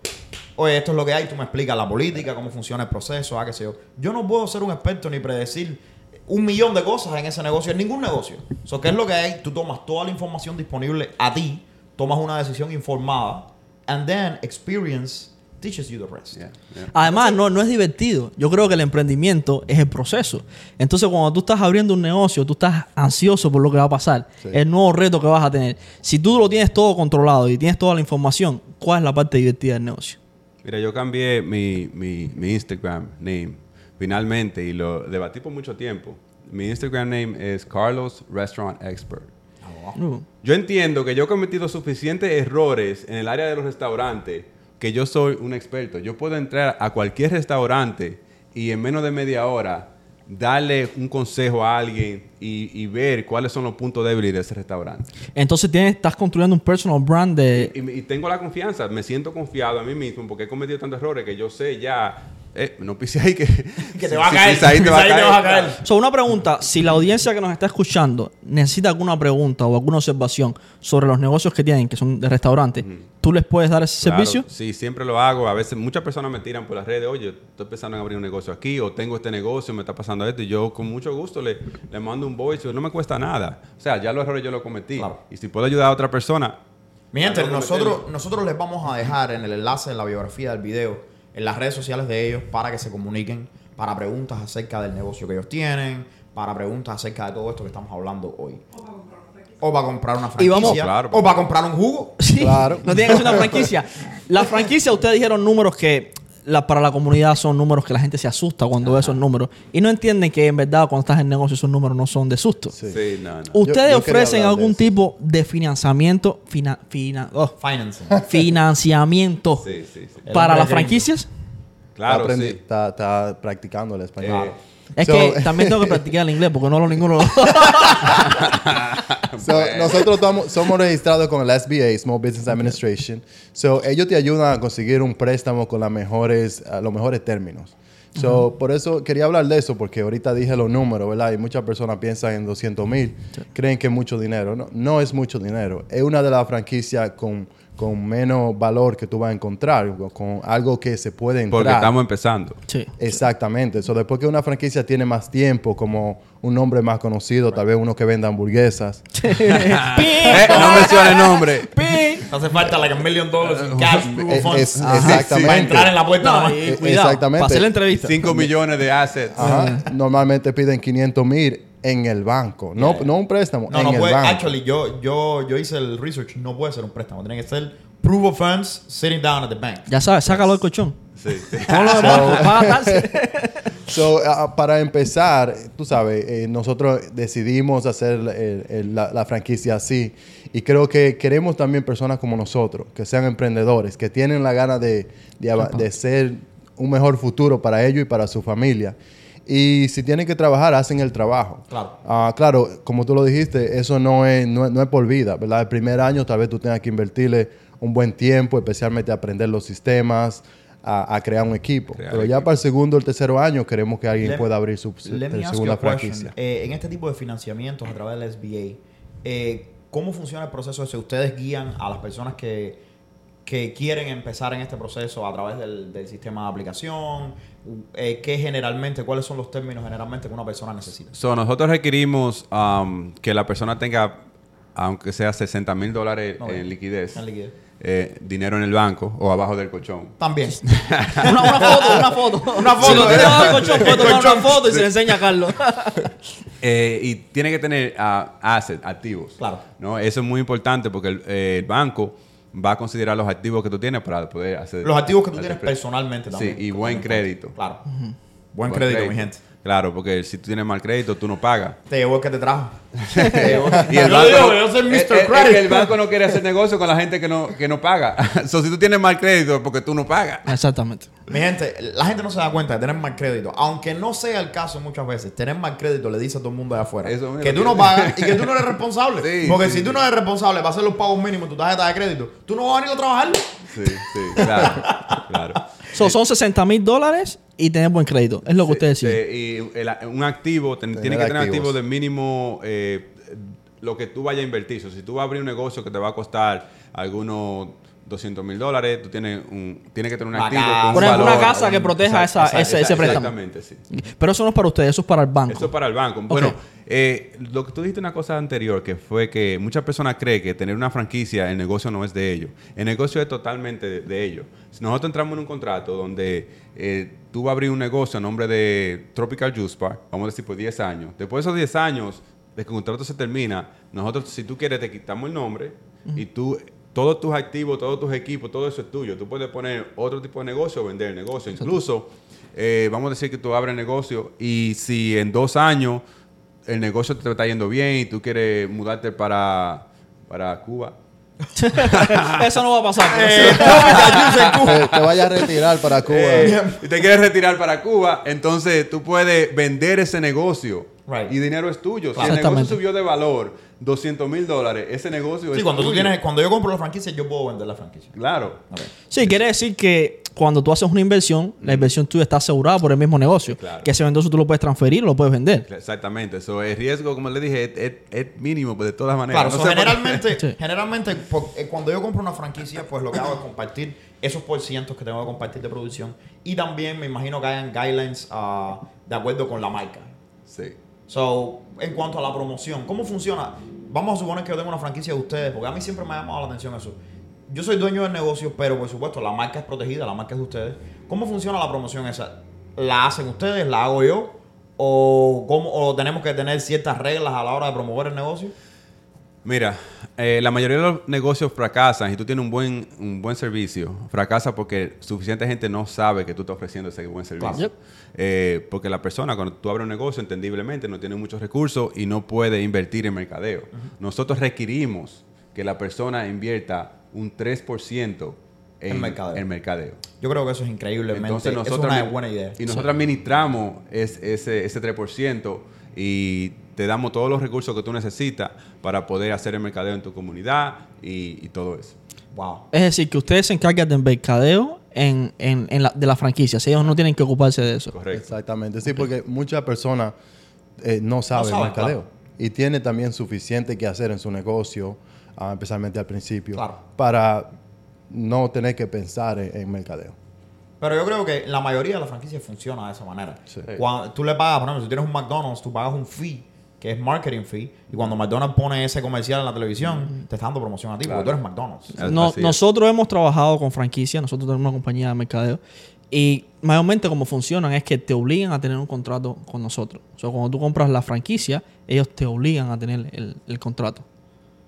oye, esto es lo que hay, tú me explicas la política, cómo funciona el proceso, ah, qué sé yo. Yo no puedo ser un experto ni predecir un millón de cosas en ese negocio, en ningún negocio. So, ¿Qué es lo que hay? Tú tomas toda la información disponible a ti, tomas una decisión informada, and then experience teaches you the rest. Yeah, yeah. Además, no, no es divertido. Yo creo que el emprendimiento es el proceso. Entonces, cuando tú estás abriendo un negocio, tú estás ansioso por lo que va a pasar, Sí. el nuevo reto que vas a tener. Si tú lo tienes todo controlado y tienes toda la información, ¿cuál es la parte divertida del negocio? Mira, yo cambié mi, mi, mi Instagram name finalmente y lo debatí por mucho tiempo. Mi Instagram name es Carlos Restaurant Expert. Uh, Yo entiendo que yo he cometido suficientes errores en el área de los restaurantes que yo soy un experto. Yo puedo entrar a cualquier restaurante y en menos de media hora darle un consejo a alguien y, y ver cuáles son los puntos débiles de ese restaurante. Entonces, tienes, estás construyendo un personal brand de... Y, y tengo la confianza, me siento confiado a mí mismo porque he cometido tantos errores que yo sé ya, eh, no pise ahí que, Que te va a caer, pisa ahí te va a te caer. vas a caer. So, una pregunta, si la audiencia que nos está escuchando necesita alguna pregunta o alguna observación sobre los negocios que tienen, que son de restaurantes, ¿tú les puedes dar ese Claro, servicio? Sí, siempre lo hago. A veces muchas personas me tiran por las redes, oye, estoy pensando en abrir un negocio aquí o tengo este negocio, me está pasando esto y yo con mucho gusto le, le mando un voice, no me cuesta nada. O sea, ya los errores yo los cometí. Claro. Y si puedo ayudar a otra persona, Mi gente, Para no nosotros, nosotros les vamos a dejar en el enlace de la biografía del video, en las redes sociales de ellos, para que se comuniquen, para preguntas acerca del negocio que ellos tienen, para preguntas acerca de todo esto que estamos hablando hoy. O para comprar una Y franquicia, vamos- Claro. o para comprar un jugo. Sí, Claro. no tiene que ser una franquicia. La franquicia, ustedes dijeron números que la- para la comunidad son números que la gente se asusta cuando ve esos números. Y no entienden que en verdad cuando estás en negocio esos números no son de susto. Sí. sí, no, no. ¿Ustedes Yo- yo quería ofrecen de algún tipo de financiamiento, fina- fina- oh, Financing. financiamiento Sí, sí, sí. El para las franquicias? Claro, está, aprendi- sí. está- está practicando el español. Eh, Es So- que también tengo que practicar el inglés porque no hablo ninguno. de los dos. So, Nosotros somos registrados con el SBA, Small Business Administration. So, ellos te ayudan a conseguir un préstamo con las mejores, a los mejores términos. So, Por eso quería hablar de eso, porque ahorita dije los números, ¿verdad? Y muchas personas piensan en 200 mil, creen que es mucho dinero. No, no es mucho dinero. Es una de las franquicias con, con menos valor que tú vas a encontrar, con- algo que se puede entrar. Porque estamos empezando. Sí. Exactamente. So, después que una franquicia tiene más tiempo, como un nombre más conocido, tal vez uno que venda hamburguesas. Eh, no mencione nombre. Hace falta like a million dollars in cash, Google Eh, es- exactamente. para entrar en la puerta. No, y Eh, cuidado, exactamente. para hacer la entrevista. 5 millones de assets. Ajá. Normalmente piden 500 mil en el banco. No, no un préstamo, No, en no el puede. banco. Actually, yo, yo, yo hice el research. No puede ser un préstamo. Tiene que ser proof of funds sitting down at the bank. Ya sabes, sácalo del colchón. Sí. So, ah, para empezar, tú sabes, eh, nosotros decidimos hacer el- el- la, la franquicia así y creo que queremos también personas como nosotros, que sean emprendedores, que tienen la gana de, de, de ser un mejor futuro para ellos y para su familia. Y si tienen que trabajar, hacen el trabajo. Claro. Ah, claro, como tú lo dijiste, eso no es, no, es, no es por vida, ¿verdad? El primer año tal vez tú tengas que invertirle un buen tiempo, especialmente a aprender los sistemas, a, a crear un equipo. Crear Pero ya equipo. para el segundo o el tercero año queremos que alguien Let- pueda abrir su, segunda franquicia. Eh, en este tipo de financiamientos a través del SBA, eh, ¿cómo funciona el proceso ese? ¿Ustedes guían a las personas que, que quieren empezar en este proceso a través del, del sistema de aplicación? Eh, ¿Qué generalmente, cuáles son los términos generalmente que una persona necesita? So, nosotros requerimos um, que la persona tenga, aunque sea 60 mil dólares en liquidez, En liquidez. eh, dinero en el banco o abajo del colchón. También. Una, una foto, una foto. Una foto, el colchón, una foto y se le enseña a Carlos. Eh, y tiene que tener ah, assets, activos. Claro. ¿no? Eso es muy importante porque el, eh, el banco va a considerar los activos que tú tienes para poder hacer... Los activos que tú tienes personalmente también. Sí, y buen crédito. Claro. Buen crédito, mi gente. Claro, porque si tú tienes mal crédito, tú no pagas. Te llevó el que te trajo. Y el Yo banco, yo soy Mr. es- es Credit. que el banco no quiere hacer negocio con la gente que no, que no paga. so, si tú tienes mal crédito es porque tú no pagas. Exactamente. Mi gente, la gente no se da cuenta de tener mal crédito. Aunque no sea el caso muchas veces, tener mal crédito le dice a todo el mundo de afuera Eso mismo. que tú no pagas y que tú no eres responsable. Sí, Porque sí, si tú no eres responsable para hacer los pagos mínimos tu tarjeta de crédito, tú no vas a venir a trabajar. Sí, sí, claro. claro. So, son 60 mil dólares y tener buen crédito. Es lo que usted decía. Sí, y el- un activo, ten- Tener tiene que tener activos. activo de mínimo eh, lo que tú vayas a invertir. So, si tú vas a abrir un negocio que te va a costar algunos 200 mil dólares, tú tienes, un, tienes que tener un Una activo casa. con un Por ejemplo, una casa que proteja esa- ese- ese préstamo. Exactamente, sí. Pero eso no es para ustedes, eso es para el banco. Eso es para el banco. Bueno, eh, lo que tú dijiste una cosa anterior, que fue que muchas personas creen que tener una franquicia, el negocio no es de ellos. El negocio es totalmente de, de ellos. Si nosotros entramos en un contrato donde eh, tú vas a abrir un negocio a nombre de Tropical Juice Bar, vamos a decir por 10 años, después de esos 10 años, de que el contrato se termina, nosotros, si tú quieres, te quitamos el nombre y tú... Todos tus activos, todos tus equipos, todo eso es tuyo. Tú puedes poner otro tipo de negocio o vender el negocio. Incluso, eh, vamos a decir que tú abres el negocio y si en dos años el negocio te está yendo bien y tú quieres mudarte para, para Cuba. eso no va a pasar. Eh, te, vayas a retirar para Cuba. Eh, y te quieres retirar para Cuba, entonces tú puedes vender ese negocio Right. y dinero es tuyo. Si el negocio subió de valor 200 mil dólares, ese negocio Sí, es cuando tú tienes, cuando yo compro la franquicia, yo puedo vender la franquicia. Claro. Sí, quiere decir que cuando tú haces una inversión, la inversión tuya está asegurada por el mismo negocio. Claro. Que ese negocio tú lo puedes transferir o lo puedes vender. Exactamente. Eso el riesgo, como le dije, es, es- es mínimo pues, de todas maneras. Claro, No so, sé por- generalmente, generalmente por- eh, cuando yo compro una franquicia, pues lo que hago es compartir esos porcientos que tengo que compartir de producción. Y también me imagino que hayan guidelines ah, de acuerdo con la marca. Sí. So, en cuanto a la promoción, ¿cómo funciona? Vamos a suponer que yo tengo una franquicia de ustedes, porque a mí siempre me ha llamado la atención eso. Yo soy dueño del negocio, pero por supuesto la marca es protegida, la marca es de ustedes. ¿Cómo funciona la promoción esa? ¿La hacen ustedes? ¿La hago yo? ¿O, cómo, o tenemos que tener ciertas reglas a la hora de promover el negocio? Mira, eh, la mayoría de los negocios fracasan y tú tienes un buen, un buen servicio. Fracasa porque suficiente gente no sabe que tú estás ofreciendo ese buen servicio. Claro. Eh, porque la persona, cuando tú abres un negocio, entendiblemente no tiene muchos recursos y no puede invertir en mercadeo. Nosotros requerimos que la persona invierta un 3% en, mercadeo. en mercadeo. Yo creo que eso es increíblemente, Entonces es nosotros una admi- buena idea. Y nosotros administramos es- ese, ese 3% y te damos todos los recursos que tú necesitas para poder hacer el mercadeo en tu comunidad y, y todo eso. Wow. Es decir, que ustedes se encargan del mercadeo en, en, en la, de la franquicia. Si ellos no tienen que ocuparse de eso. Correcto. Exactamente, sí, porque muchas personas eh, no saben mercadeo claro. y tiene también suficiente que hacer en su negocio, ah, especialmente al principio, Claro. para no tener que pensar en, en mercadeo. Pero yo creo que la mayoría de las franquicias funciona de esa manera. Sí. Cuando tú le pagas, por ejemplo, si tienes un McDonald's, tú pagas un fee, que es marketing fee, y cuando McDonald's pone ese comercial en la televisión, te está dando promoción a ti, Claro. porque tú eres McDonald's. No- nosotros hemos trabajado con franquicias, nosotros tenemos una compañía de mercadeo y mayormente como funcionan es que te obligan a tener un contrato con nosotros. O sea, cuando tú compras la franquicia, ellos te obligan a tener el, el contrato.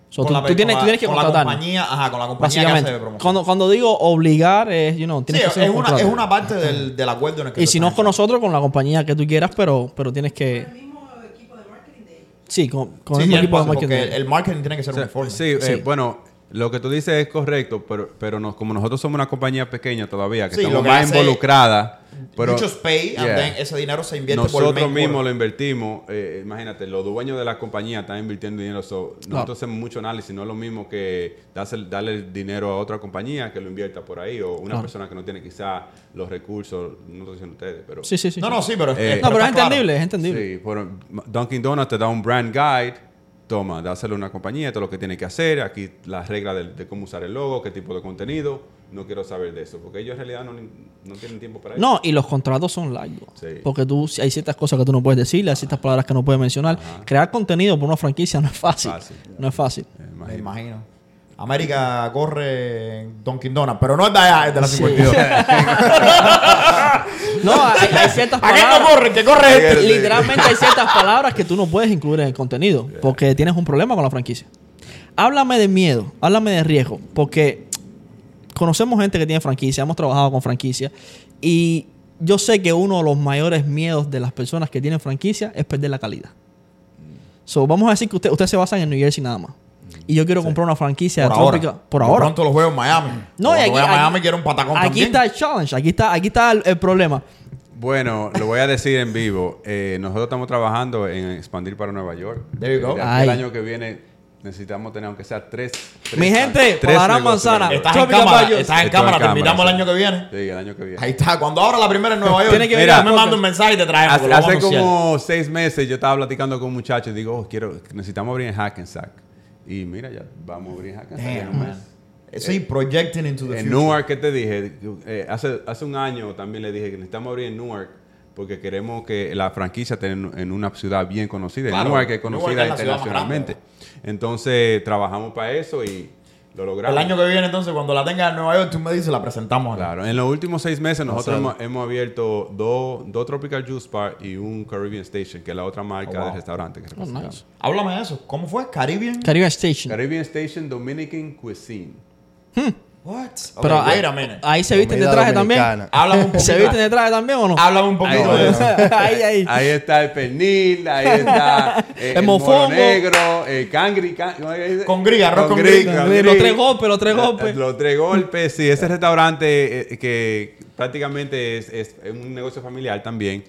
So, Con tú, la- tú tienes, con tú la- tienes que con la compañía, ajá, con la compañía que hace promoción. Cuando, cuando digo obligar, es, you know, Sí, tienes que hacer es un una, contrato. es una parte del, del acuerdo en el que Y si no es con nosotros, con la compañía que tú quieras, pero, pero tienes que. el mismo equipo de marketing de ellos. Sí, con, con Sí, el mismo equipo de marketing. porque el marketing tiene que ser O sea, uniforme. sí, eh, Sí. bueno, lo que tú dices es correcto, pero, pero nos- como nosotros somos una compañía pequeña todavía, que Sí, estamos lo que más involucrada. Pero, Muchos pay, and Yeah. then ese dinero se invierte por el nosotros mismos lo invertimos. eh, imagínate, los dueños de la compañía están invirtiendo dinero. so, nosotros Claro. hacemos mucho análisis. No es lo mismo que darse- darle el dinero a otra compañía que lo invierta por ahí o una persona que no tiene quizá los recursos. No estoy diciendo ustedes, pero. Sí, sí, sí. No, no, sí, pero, Eh, No, pero es claro. entendible, es entendible. Sí, por- Dunkin' Donuts te da un brand guide. Toma, dáselo a una compañía, todo lo que tiene que hacer. Aquí las reglas de, de cómo usar el logo, qué tipo de contenido. No quiero saber de eso, porque ellos en realidad no, no tienen tiempo para eso. No, y los contratos son largos. Sí. Porque tú, hay ciertas cosas que tú no puedes decirle, hay ciertas palabras que no puedes mencionar. Crear contenido por una franquicia no es fácil. Fácil. No es fácil. Me imagino. América corre en Dunkin' Donuts, pero no es de allá, es de la Sí. 52. No, hay, hay ciertas ¿A qué no palabras. corre? ¿Qué corre este? Literalmente hay ciertas palabras que tú no puedes incluir en el contenido porque tienes un problema con la franquicia. Háblame de miedo, háblame de riesgo, porque conocemos gente que tiene franquicia, hemos trabajado con franquicia y yo sé que uno de los mayores miedos de las personas que tienen franquicia es perder la calidad. So, vamos a decir que usted, usted se basa en New Jersey nada más. Y yo quiero comprar una franquicia Por de ahora. Por ahora. pronto los juegos en Miami. No, y aquí, voy a Miami aquí- quiero un patacón aquí también. está el challenge, aquí está, aquí está el, el problema. Bueno, lo voy a decir en vivo. Eh, nosotros estamos trabajando en expandir para Nueva York. There you go. De aquí Ay. El año que viene necesitamos tener, aunque sea tres. tres Mi gente, tres la gran manzana. Estás en cámara, estás en Estoy cámara, te invitamos el año que viene. Sí, el año que viene. Ahí está. Cuando abra la primera en Nueva York, Tiene que venir a me manda un mensaje y te traemos. Hace, hace como seis meses yo estaba platicando con un muchacho y digo, oh, quiero, necesitamos abrir en Hackensack. Y mira, ya vamos a abrir en en mes. man. Sí, projecting into the En future. Newark, ¿qué te dije? Eh, hace, hace un año también le dije que necesitamos abrir en Newark porque queremos que la franquicia esté en, en una ciudad bien conocida. Claro, Newark es Newark conocida es internacionalmente. Entonces, trabajamos para eso y lo logramos. El año que viene, entonces, cuando la tengas en Nueva York, tú me dices, la presentamos. acá. Claro, en los últimos seis meses nosotros sea, hemos, hemos abierto dos dos Tropical Juice Bar y un Caribbean Station, que es la otra marca Oh, wow. de restaurante que representamos. nice. Háblame de eso. ¿Cómo fue? ¿Caribbean? Caribbean Station. Caribbean Station Dominican Cuisine. What? Pero Okay, ahí, wait a minute. ahí se visten de traje también. dominicana. Háblame un poquito. ¿Se visten de traje también o no? Háblame un poquito Ahí de eso. ahí, ahí. Ahí está el pernil, ahí está eh, El el, mofongo. moro negro, el cangri, can- ¿cómo es que dice? Con gris, arroz con con Los gris. tres golpes, los tres golpes. Los tres golpes, sí. Ese restaurante eh, que prácticamente es, es un negocio familiar también.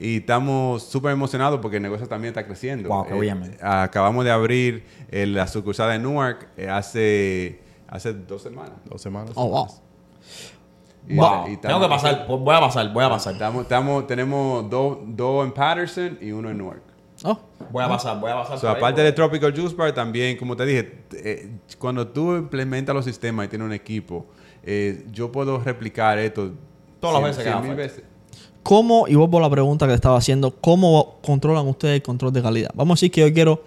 Y estamos súper emocionados porque el negocio también está creciendo. Wow, qué Eh, acabamos de abrir eh, la sucursal de Newark eh, hace, hace dos semanas. Dos semanas. Oh, wow. Y- Wow. y Tengo que pasar. Voy a pasar, voy a pasar. Estamos, estamos, tenemos dos dos en Patterson y uno en Newark. Oh, Voy a pasar, voy a pasar. Aparte de Tropical Juice Bar, también, como te dije, eh, cuando tú implementas los sistemas y tienes un equipo, eh, yo puedo replicar esto Todas las veces que mil veces. ¿Cómo, y vuelvo a la pregunta que estaba haciendo, cómo controlan ustedes el control de calidad? Vamos a decir que yo quiero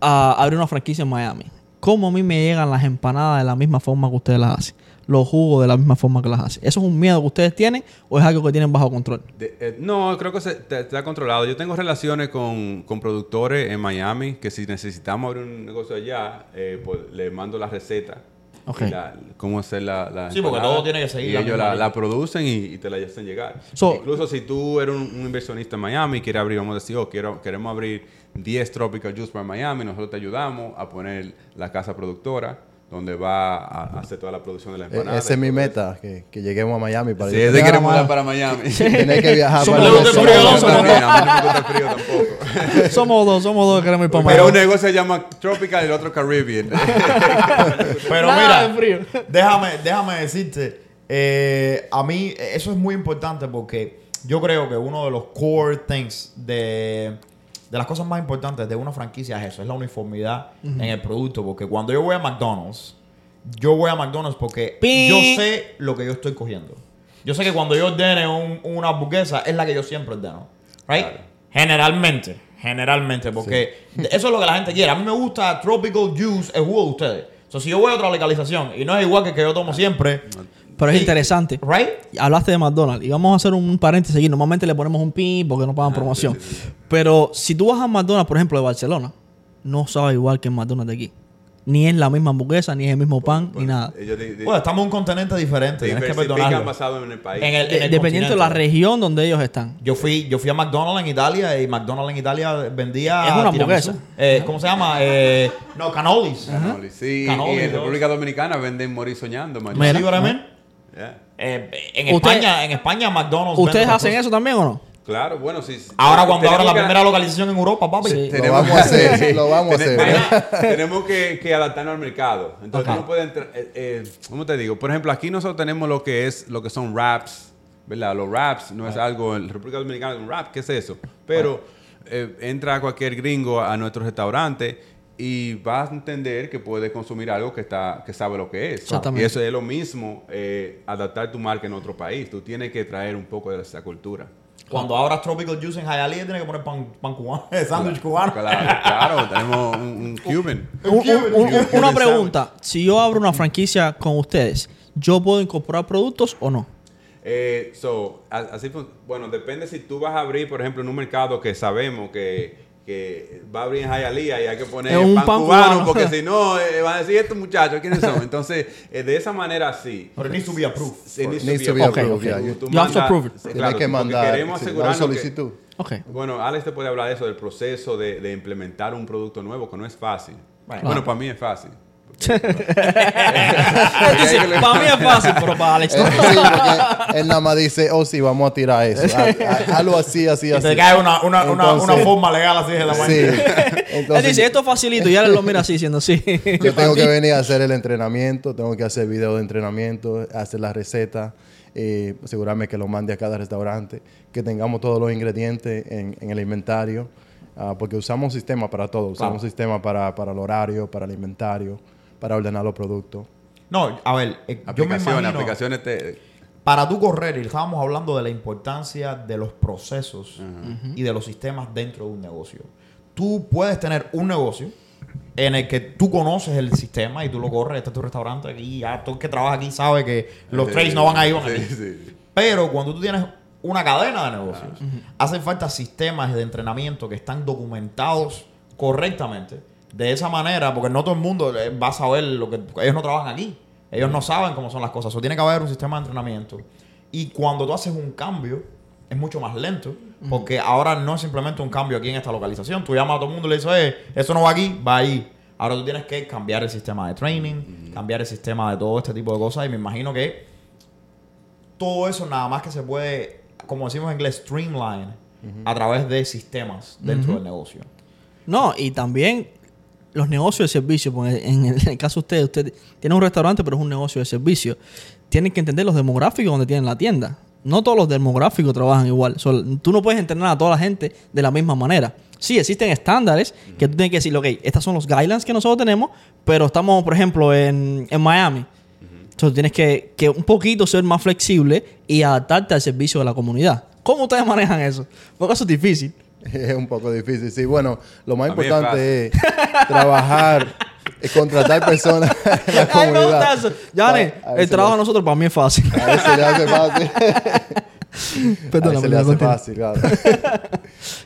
ah, abrir una franquicia en Miami. ¿Cómo a mí me llegan las empanadas de la misma forma que ustedes las hacen? Los jugos de la misma forma que las hacen. ¿Eso es un miedo que ustedes tienen o es algo que tienen bajo control? Eh, no, creo que se, controlado. Yo tengo relaciones con, con productores en Miami que si necesitamos abrir un negocio allá, eh, pues le mando la receta. La- cómo hacer la, la Sí, porque todo tiene que seguir Y la ellos la, producen y, y te la hacen llegar. So- Incluso si tú eres un, un inversionista en Miami y quieres abrir, vamos a decir, oh, quiero, queremos abrir 10 Tropical Juice para Miami, nosotros te ayudamos a poner la casa productora donde va a, hacer toda la producción de la Eh, empanada. Esa es mi meta, que, que lleguemos a Miami para Sí, yo ese queremos Miami. mudar para Miami. Tener que viajar Somos para dos somos también, a mí no me gusta el frío tampoco. somos dos, somos dos que queremos ir para Pero un Miami. negocio se llama Tropical y el otro Caribbean. Pero mira, frío. déjame, déjame decirte, eh, a mí eso es muy importante porque yo creo que uno de los core things de, de las cosas más importantes de una franquicia es eso, es la uniformidad en el producto. Porque cuando yo voy a McDonald's, yo voy a McDonald's porque yo sé lo que yo estoy cogiendo. Yo sé que cuando yo ordene un- una hamburguesa es la que yo siempre ordeno. Right? Generalmente. Generalmente. Porque eso es lo que la gente quiere. A mí me gusta Tropical Juice, el jugo de ustedes. O sea, si yo voy a otra localización y no es igual que el que yo tomo siempre. Pero es y- interesante. Right? Hablaste de McDonald's y vamos a hacer un paréntesis aquí. Normalmente le ponemos un pin porque no pagan promoción. sí, sí, Pero si tú vas a McDonald's, por ejemplo, de Barcelona, no sabe igual que el McDonald's de aquí. ni es la misma hamburguesa, ni es el mismo pan, ni nada. Bueno, estamos en un continente diferente. Tienes que perdonarlo. basado en el país. En el, en el dependiendo de la región donde ellos están. Yo fui, yo fui a McDonald's en Italia y McDonald's en Italia vendía. Es una hamburguesa. Eh, ¿Cómo se llama? Eh, no, cannolis. Canoli, Sí, Canoli, y en dos. República Dominicana venden morir soñando. Mira. ¿Sí? Yeah. Eh, en Usted- España, en España McDonald's. ¿Ustedes hacen eso también o no? Claro, bueno, sí. Ahora cuando abra la que- primera localización en Europa, papi. Sí. Lo vamos a hacer, lo vamos a hacer. Tenemos que, que adaptarnos al mercado. Entonces, Ok. tú no puedes entrar. eh, eh, ¿Cómo te digo? Por ejemplo, aquí nosotros tenemos lo que es lo que son wraps, ¿verdad? Los wraps no es algo. En República Dominicana, un wrap, ¿qué es eso? Pero eh, entra cualquier gringo a nuestro restaurante y vas a entender que puede consumir algo que está que sabe lo que es. Exactamente. Y eso es lo mismo, eh, adaptar tu marca en otro país. Tú tienes que traer un poco de esa cultura. Cuando abras Tropical Juice en Hialeah, tienes que poner pan, pan cubano, sándwich cubano. Claro, claro, tenemos un, un Cuban. Un- un- un- Cuban una sandwich. pregunta. Si yo abro una franquicia con ustedes, ¿yo puedo incorporar productos o no? Eh, so, a- así bueno, depende si tú vas a abrir, por ejemplo, en un mercado que sabemos que, que va a abrir en Hialeah y hay que poner un pan, pan cubano, cubano. porque si no, eh, van a decir estos muchachos, ¿quiénes son? Entonces, eh, de esa manera sí. It needs to be approved. It needs Needs to be approved. approved, yeah. Tú- You- tú You have to mandas- approve it. sí, Tienes claro, que mandar queremos sí, que- solicitud. Ok. bueno, Alex te puede hablar de eso, del proceso de, de implementar un producto nuevo, que no es fácil. Bueno. Bueno, para mí es fácil. Dice, para mí es fácil, pero para Alex no. sí, él nada más dice, oh sí, vamos a tirar eso. Ha- ha- Hazlo así, así, Y así. te cae una, una, una, Entonces- una forma legal así de la Sí. mañana. Entonces, Él dice, esto es facilito. Y él lo mira así, diciendo, sí. Yo tengo que venir a hacer el entrenamiento, tengo que hacer videos de entrenamiento, hacer la receta, eh, asegurarme que lo mande a cada restaurante, que tengamos todos los ingredientes en, en el inventario, ah, porque usamos un sistema para todo, usamos un sistema para, para el horario, para el inventario, para ordenar los productos. No, a ver, eh, yo me Aplicaciones, imagino, aplicaciones te, para tú correr, y estábamos hablando de la importancia de los procesos y de los sistemas dentro de un negocio. Tú puedes tener un negocio en el que tú conoces el sistema y tú lo corres, este es tu restaurante aquí, ya todo el que trabaja aquí sabe que los Sí, trades no van a ir, van sí, aquí. sí. Pero cuando tú tienes una cadena de negocios, hacen falta sistemas de entrenamiento que están documentados correctamente. De esa manera, porque no todo el mundo eh, va a saber lo que... Ellos no trabajan aquí. Ellos no saben cómo son las cosas. O tiene que haber un sistema de entrenamiento. Y cuando tú haces un cambio, es mucho más lento. Porque ahora no es simplemente un cambio aquí en esta localización. Tú llamas a todo el mundo y le dices, eh, eso no va aquí, va ahí. Ahora tú tienes que cambiar el sistema de training, cambiar el sistema de todo este tipo de cosas. Y me imagino que todo eso nada más que se puede, como decimos en inglés, streamline a través de sistemas dentro del negocio. No, y también los negocios de servicio, porque en el, caso de usted, usted tiene un restaurante, pero es un negocio de servicio. Tienen que entender los demográficos donde tienen la tienda. No todos los demográficos trabajan igual. So, tú no puedes entrenar a toda la gente de la misma manera. Sí, existen estándares que tú tienes que decir, ok, estos son los guidelines que nosotros tenemos, pero estamos, por ejemplo, en, en Miami. Entonces tienes que, que un poquito ser más flexible y adaptarte al servicio de la comunidad. ¿Cómo ustedes manejan eso? Porque eso es difícil. Es un poco difícil, sí. Bueno, lo más A mí es importante es, trabajar, es contratar personas en la comunidad. eso. Yane, el trabajo a le- nosotros para mí es fácil. A le hace fácil. Perdona, a ese le hace fácil, claro.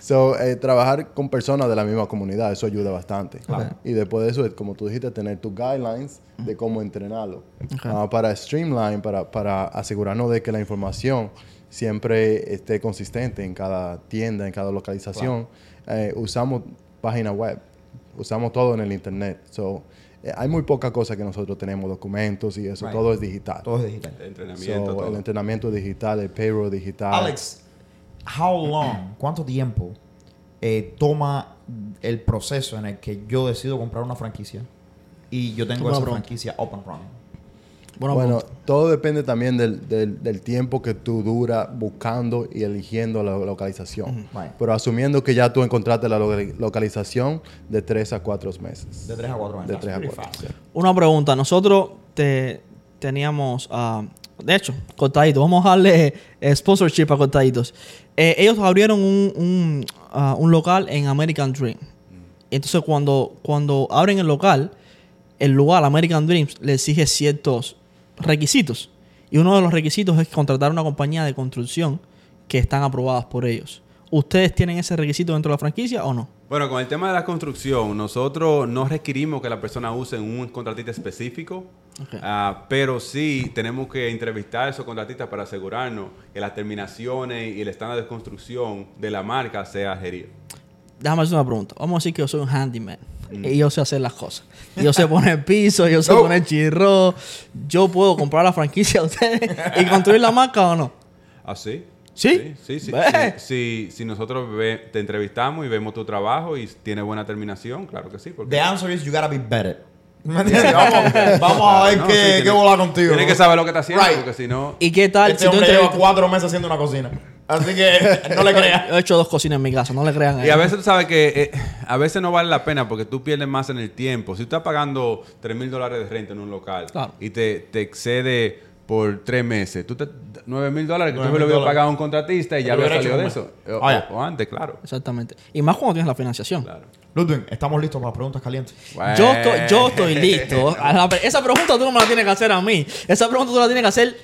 so, eh, trabajar con personas de la misma comunidad, eso ayuda bastante. Y después de eso, como tú dijiste, tener tus guidelines de cómo entrenarlo. Ah, para streamline, para, para asegurarnos de que la información siempre esté consistente en cada tienda, en cada localización, eh, usamos página web, usamos todo en el internet. So, eh, hay muy poca cosa que nosotros tenemos, documentos y eso, Right. todo es digital. Todo es digital. El entrenamiento, So, todo. el entrenamiento digital, el payroll digital. Alex, how long, cuánto tiempo eh, toma el proceso en el que yo decido comprar una franquicia y yo tengo esa franquicia up and running? Bueno, todo depende también del, del- del tiempo que tú dura buscando y eligiendo la localización. Pero asumiendo que ya tú encontraste la lo- localización de 3 a 4 meses. De 3 a 4 años. De That's tres a una pregunta. Nosotros te, teníamos, ah, de hecho, Cortadito. Vamos a darle eh, sponsorship a Cortaditos. Eh, ellos abrieron un, un, ah, un local en American Dream. Entonces, cuando, cuando abren el local, el lugar, American Dreams, le exige ciertos requisitos. Y uno de los requisitos es contratar una compañía de construcción que están aprobadas por ellos. ¿Ustedes tienen ese requisito dentro de la franquicia o no? Bueno, con el tema de la construcción, nosotros no requerimos que la persona use un contratista específico, ah, pero sí tenemos que entrevistar a esos contratistas para asegurarnos que las terminaciones y el estándar de construcción de la marca sea gerido. Déjame hacer una pregunta. Vamos a decir que yo soy un handyman. Mm. Y yo sé hacer las cosas. Yo sé poner piso, yo sé No. poner chirro. Yo puedo comprar la franquicia de ustedes y construir la marca o no. ¿Ah, sí? ¿Sí? Sí, sí. Si, si nosotros ve- te entrevistamos y vemos tu trabajo y tiene buena terminación, claro que sí. Porque The answer is you gotta be better. ¿Me entiendes? Vamos, vamos a ver No, qué, sí, qué tiene- bola contigo. Tienes que saber lo que está haciendo, Right. porque si no... ¿Y qué tal Este si hombre lleva cuatro meses haciendo una cocina. Así que no le creas. Yo he hecho dos cocinas en mi casa, no le crean a Y a veces tú sabes que eh, a veces no vale la pena porque tú pierdes más en el tiempo. Si tú estás pagando 3 mil dólares de renta en un local Claro. y te, te excede por tres meses, tú te 9 mil dólares que tú 9.000 me lo hubieras dólares. pagado a un contratista y ya había hubiera salido de eso. como- O, ya. o- o antes, claro. Exactamente. Y más cuando tienes la financiación. claro. Ludwig, estamos listos para las preguntas calientes. Yo estoy, yo estoy listo. Esa pregunta tú no me la tienes que hacer a mí. Esa pregunta tú la tienes que hacer,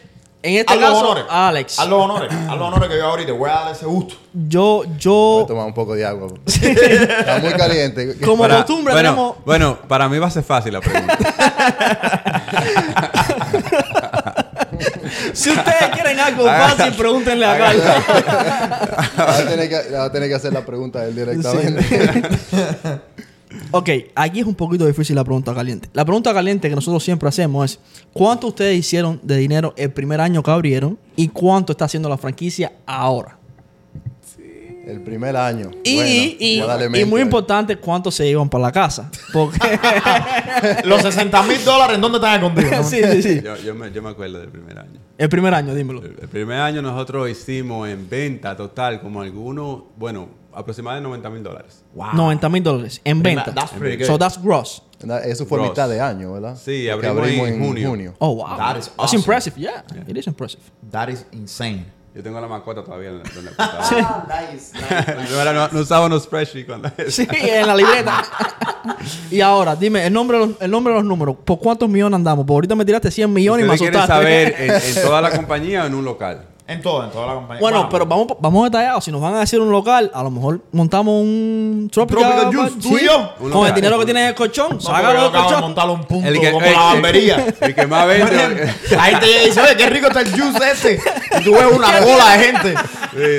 en este Haz los caso, honores. a Alex. Haz los honores. Haz los honores que yo ahorita voy a dar ese gusto. Yo, Voy yo, a tomar un poco de agua. Está muy caliente. como Para- costumbre, bueno, tenemos... bueno, para mí va a ser fácil la pregunta. Si ustedes quieren algo fácil, pregúntenle a Carlos. Va a tener que, va a tener que hacer la pregunta él directamente. Ok, aquí es un poquito difícil la pregunta caliente. La pregunta caliente que nosotros siempre hacemos es: ¿cuánto ustedes hicieron de dinero el primer año que abrieron y cuánto está haciendo la franquicia ahora? El primer año. Y, Bueno, y- muy importante, cuánto se iban para la casa. Porque. Los 60 mil dólares, ¿en dónde están escondidos? sí, sí, sí. yo, yo me, yo me acuerdo del primer año. El primer año, dímelo. El, el primer año nosotros hicimos en venta total como algunos, bueno, aproximadamente 90 mil dólares. Wow. 90 mil dólares en venta. that's pretty good. So that's gross. Eso fue Gross. mitad de año, ¿verdad? Sí, abrimos en junio. Oh, wow. That is That's awesome. impressive. Yeah, it is impressive. That is insane. Yo tengo la mascota todavía en la, la computadora. nice, nice. Yo era- no, no usaba unos spreadsheets cuando Sí, en la libreta. y ahora, dime, el nombre, de los, el nombre de los números. ¿Por cuántos millones andamos? Porque ahorita me tiraste 100 millones y me ¿Ustedes quieren asustaste. saber en, en toda la compañía o en un local? En todo, en toda la compañía. Bueno, pero vamos, vamos detallados. Si nos van a decir un local, a lo mejor montamos un Tropical, Tropical Juice, Sí. tú y yo. Un Con el dinero que tiene en el colchón. No, Sácalo del acabo de colchón. montar un punto El que- como el- la barbería. El que más vende. Llega y dice, oye, qué rico está el juice este. Y tú ves una bola de gente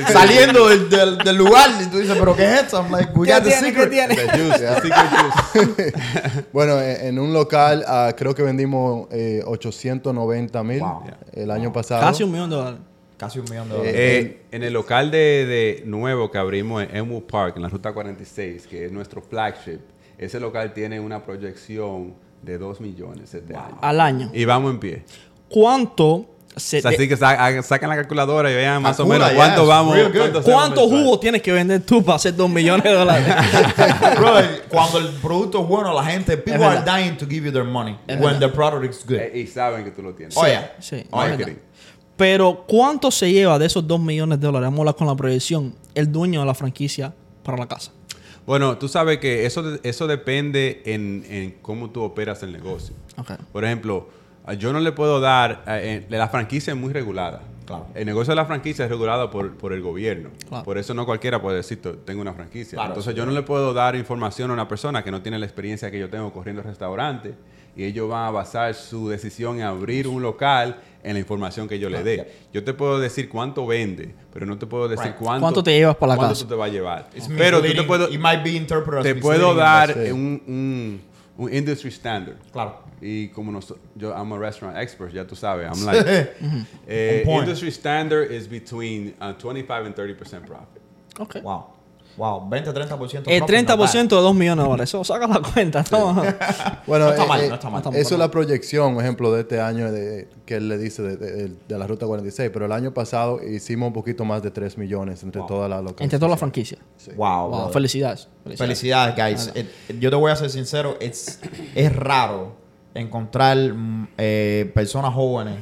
sí. saliendo del, del, del lugar. Y tú dices, ¿pero qué es esto? I'm like, we ¿Qué got the secret. tiene? The juice, the secret juice. Bueno, en, en un local ah, creo que vendimos eh, 890 mil Wow. el año pasado. Casi un millón de dólares. Casi un millón de dólares. Eh, en el local de, de nuevo que abrimos en Enwood Park, en la ruta 46, que es nuestro flagship, ese local tiene una proyección de 2 millones este año. Al año. Y vamos en pie. ¿Cuánto se... O sea, así que sa- sacan la calculadora y vean más o menos yeah, cuánto vamos. cuánto ¿Cuánto jugo tienes que vender tú para hacer dos millones de dólares? Brother, cuando el producto es bueno, la gente, people are verdad. dying to give you their money when the product is good. Eh, y saben que tú lo tienes. Oye, sí, es Marketing. verdad. Pero, ¿cuánto se lleva de esos dos millones de dólares? Vamos a hablar con la proyección. El dueño de la franquicia para la casa. Bueno, tú sabes que eso, eso depende en, en cómo tú operas el negocio. Ok. Por ejemplo, yo no le puedo dar, eh, eh, la franquicia es muy regulada. Claro. El negocio de la franquicia es regulado por, por el gobierno. Claro. Por eso no cualquiera puede decir, "To- tengo una franquicia. Claro, Entonces yo no le puedo dar información a una persona que no tiene la experiencia que yo tengo corriendo restaurantes y ellos van a basar su decisión en abrir un local en la información que yo le dé. Yo te puedo decir cuánto vende, pero no te puedo decir Right. cuánto, ¿Cuánto te llevas para la cuánto casa? tú te vas a llevar. It's Pero tú te puedo, It might be interpreted as te puedo dar un, un, un industry standard. Claro. Y como nos, yo, I'm a restaurant expert, ya tú sabes. I'm like, eh, industry standard is between uh, 25 and 30% profit. Ok. Wow. Wow. 20-30%. El 30% de dos millones de dólares. Eso saca la cuenta. ¿no? Bueno, No está eh, mal, eh, no está mal. Eso es la proyección, por ejemplo, de este año de- que él le dice de, de- de la Ruta 46. Pero el año pasado hicimos un poquito más de 3 millones entre todas las locales. Entre todas las franquicias. Wow. Wow, felicidades. Felicidades, guys. Eh, yo te voy a ser sincero, it's- es raro encontrar mm, eh, personas jóvenes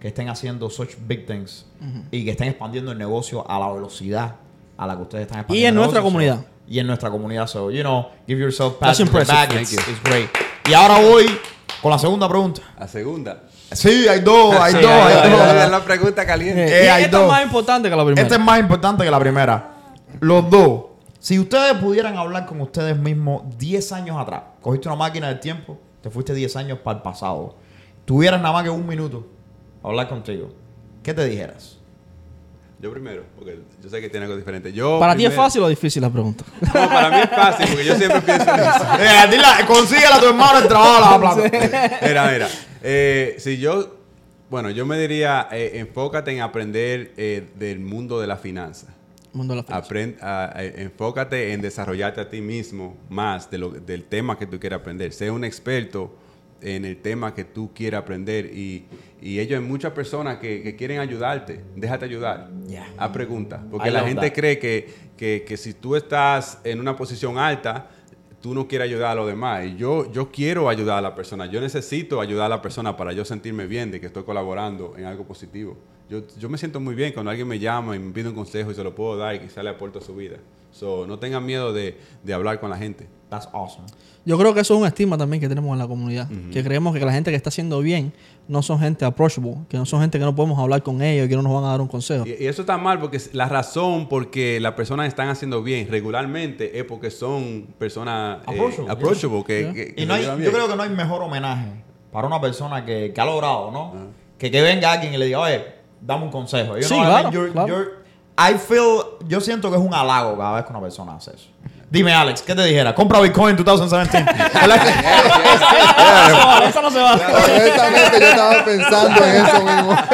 que estén haciendo such big things y que estén expandiendo el negocio a la velocidad a la que ustedes están expandiendo. Y en nuestra comunidad. y en nuestra comunidad. So, you know, give yourself That's pat on the impressive. back. Thank It's, you. it's great. Y ahora voy con la segunda pregunta. La segunda. Sí, hay dos, hay dos, hay dos. Es la pregunta caliente. Eh, y hay esta dos. es más importante que la primera. Esta es más importante que la primera. Los dos Si ustedes pudieran hablar con ustedes mismos 10 años atrás, cogiste una máquina del tiempo, te fuiste 10 años para el pasado, tuvieras nada más que un minuto para hablar contigo, ¿qué te dijeras? Yo primero, porque yo sé que tiene algo diferente. Yo ¿Para ti es fácil o difícil la pregunta? No, para mí es fácil, porque yo siempre pienso en eso. Eh, dile, consíguele a tu hermano el trabajo a la plata. Mira, mira. Eh, si yo, bueno, yo me diría, eh, enfócate en aprender eh, del mundo de la finanza. Mundo de la finanza. Aprend- a- a- enfócate en desarrollarte a ti mismo más de lo, del tema que tú quieras aprender. Sé un experto en el tema que tú quieras aprender y, y ellos hay muchas personas que, que quieren ayudarte. Déjate ayudar. Yeah. A preguntas. Porque I la gente that. cree que, que, que si tú estás en una posición alta, tú no quieres ayudar a los demás. Y yo, yo quiero ayudar a la persona. Yo necesito ayudar a la persona para yo sentirme bien de que estoy colaborando en algo positivo. Yo, yo me siento muy bien cuando alguien me llama y me pide un consejo y se lo puedo dar y quizá le aporto a su vida. So, no tengan miedo de, de hablar con la gente. That's awesome. Yo creo que eso es un estigma también que tenemos en la comunidad. Que creemos que la gente que está haciendo bien no son gente approachable, que no son gente que no podemos hablar con ellos y que no nos van a dar un consejo. Y, y eso está mal porque la razón por que las personas están haciendo bien regularmente es porque son personas eh, Approachable, approachable, que, Yeah. que- que Y no hay, yo creo que no hay mejor homenaje para una persona que, que ha logrado, ¿no? Que, que venga alguien y le diga, oye, dame un consejo. You Sí, know what I mean? claro, You're- claro. you're- I feel, yo siento que es un halago cada vez que una persona hace eso. Dime, Alex, ¿qué te dijera? Compra Bitcoin en 2017. ¿Verdad que- Eso no se va. Honestamente, yo estaba pensando en eso mismo.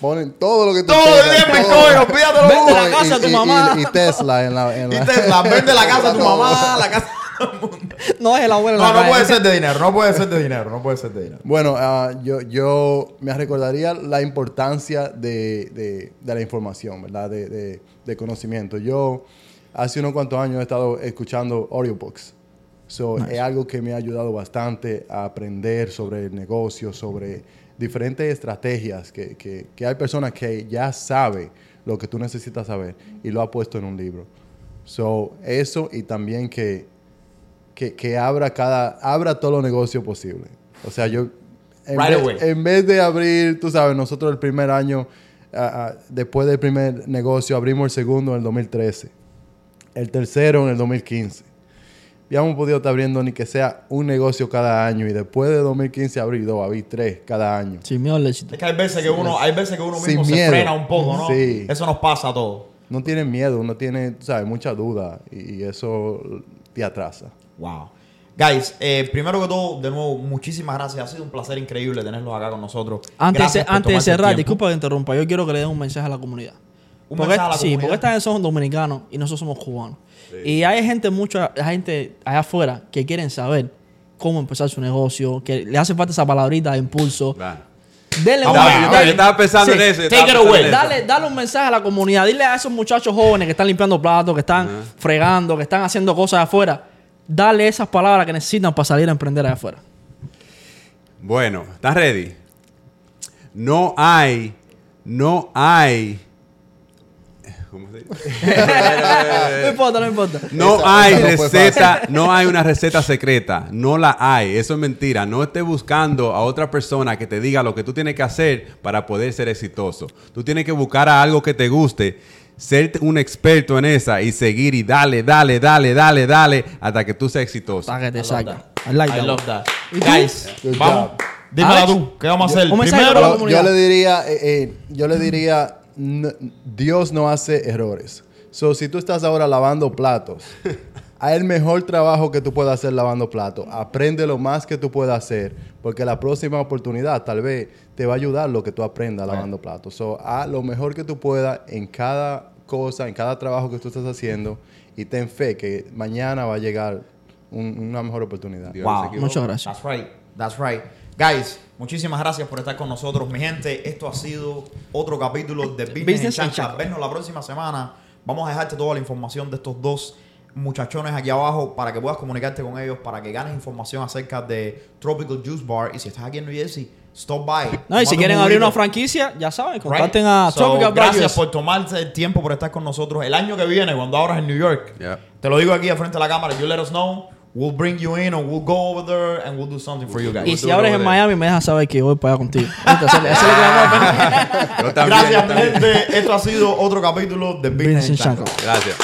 Ponen todo lo que tú Todo el día en todo. Bitcoin, olvídate lo Vende la casa de tu mamá. Y, Tesla en la. En Y la- Tesla, vende la casa de tu mamá, la casa de todo el mundo. No es el abuelo No, la no puede ser de dinero, no puede ser de dinero, no puede ser de dinero. Bueno, ah, yo, yo me recordaría la importancia de, de- de la información, ¿verdad? De, de- de conocimiento. Yo hace unos cuantos años he estado escuchando audiobooks. So, Es algo que me ha ayudado bastante a aprender sobre el negocio, sobre diferentes estrategias que, que- que hay personas que ya saben lo que tú necesitas saber y lo ha puesto en un libro. So, eso y también que, que, que abra cada abra todos los negocios posibles. O sea, yo en, Right vez, away. en vez de abrir, tú sabes, nosotros el primer año, ah, ah, después del primer negocio, abrimos el segundo en el 2013, el tercero en el 2015. Ya hemos podido estar abriendo ni que sea un negocio cada año y después de 2015 abrí dos, abrí tres cada año. Sin miedo al éxito. Es que hay veces que uno, hay veces que uno mismo se frena un poco, ¿no? Sí. Eso nos pasa a todos. No tiene miedo, uno tiene, tú sabes, mucha duda y, y eso te atrasa. Wow. Guys, eh, primero que todo, de nuevo, muchísimas gracias. Ha sido un placer increíble tenerlos acá con nosotros. Antes, antes de cerrar, disculpa que interrumpa, yo quiero que le den un mensaje a la comunidad. Un Porque- mensaje a la sí, comunidad. porque esta son dominicanos y nosotros somos cubanos. Y hay gente, mucha hay gente allá afuera que quieren saber cómo empezar su negocio, que le hace falta esa palabrita de impulso. Claro. Denle un- a ver, Yo- estaba pensando en eso. Take estaba it pensando away. en eso. Dale, dale un mensaje a la comunidad. Dile a esos muchachos jóvenes que están limpiando platos, que están fregando, que están haciendo cosas afuera. Dale esas palabras que necesitan para salir a emprender allá afuera. Bueno, ¿estás ready? No hay, no hay. ¿Cómo se dice? No importa, no importa. No Esa- hay esa no fue receta, no hay una receta secreta, no la hay, eso es mentira. No estés buscando a otra persona que te diga lo que tú tienes que hacer para poder ser exitoso. Tú tienes que buscar a algo que te guste, ser un experto en esa y seguir y dale, dale, dale, dale, dale hata que tú seas exitoso. Hasta que te I love saca. that. I like love that. Guys, vamos. Alex, tú. ¿Qué vamos a hacer? Primero, yo le diría, eh, eh, yo le diría, Dios no hace errores. So, si tú estás ahora lavando platos, hay el mejor trabajo que tú puedas hacer lavando platos. Aprende lo más que tú puedas hacer, porque la próxima oportunidad tal vez te va a ayudar lo que tú aprendas lavando platos. So, haz lo mejor que tú puedas en cada cosa, en cada trabajo que tú estás haciendo y ten fe que mañana va a llegar un- una mejor oportunidad. Dios Wow. Muchas gracias. That's right. That's right. Guys, muchísimas gracias por estar con nosotros. Mi gente, esto ha sido otro capítulo de Business, Business en. Chancla. Vernos la próxima semana. Vamos a dejarte toda la información de estos dos muchachones aquí abajo para que puedas comunicarte con ellos, para que ganes información acerca de Tropical Juice Bar. Y si estás aquí en New Jersey, stop by. No, y si un quieren abrir juguito. una franquicia, ya saben, Right? contacten a So, Tropical Gracias US. por tomarse el tiempo por estar con nosotros. El año que viene, cuando abras en New York, Yeah. te lo digo aquí al frente de la cámara, you let us know. We'll bring you in or we'll go over there and we'll do something for you guys. Y si duro abres en Miami, me dejas saber que voy para allá contigo. Gracias, gente. Esto ha sido otro capítulo de Business. Gracias.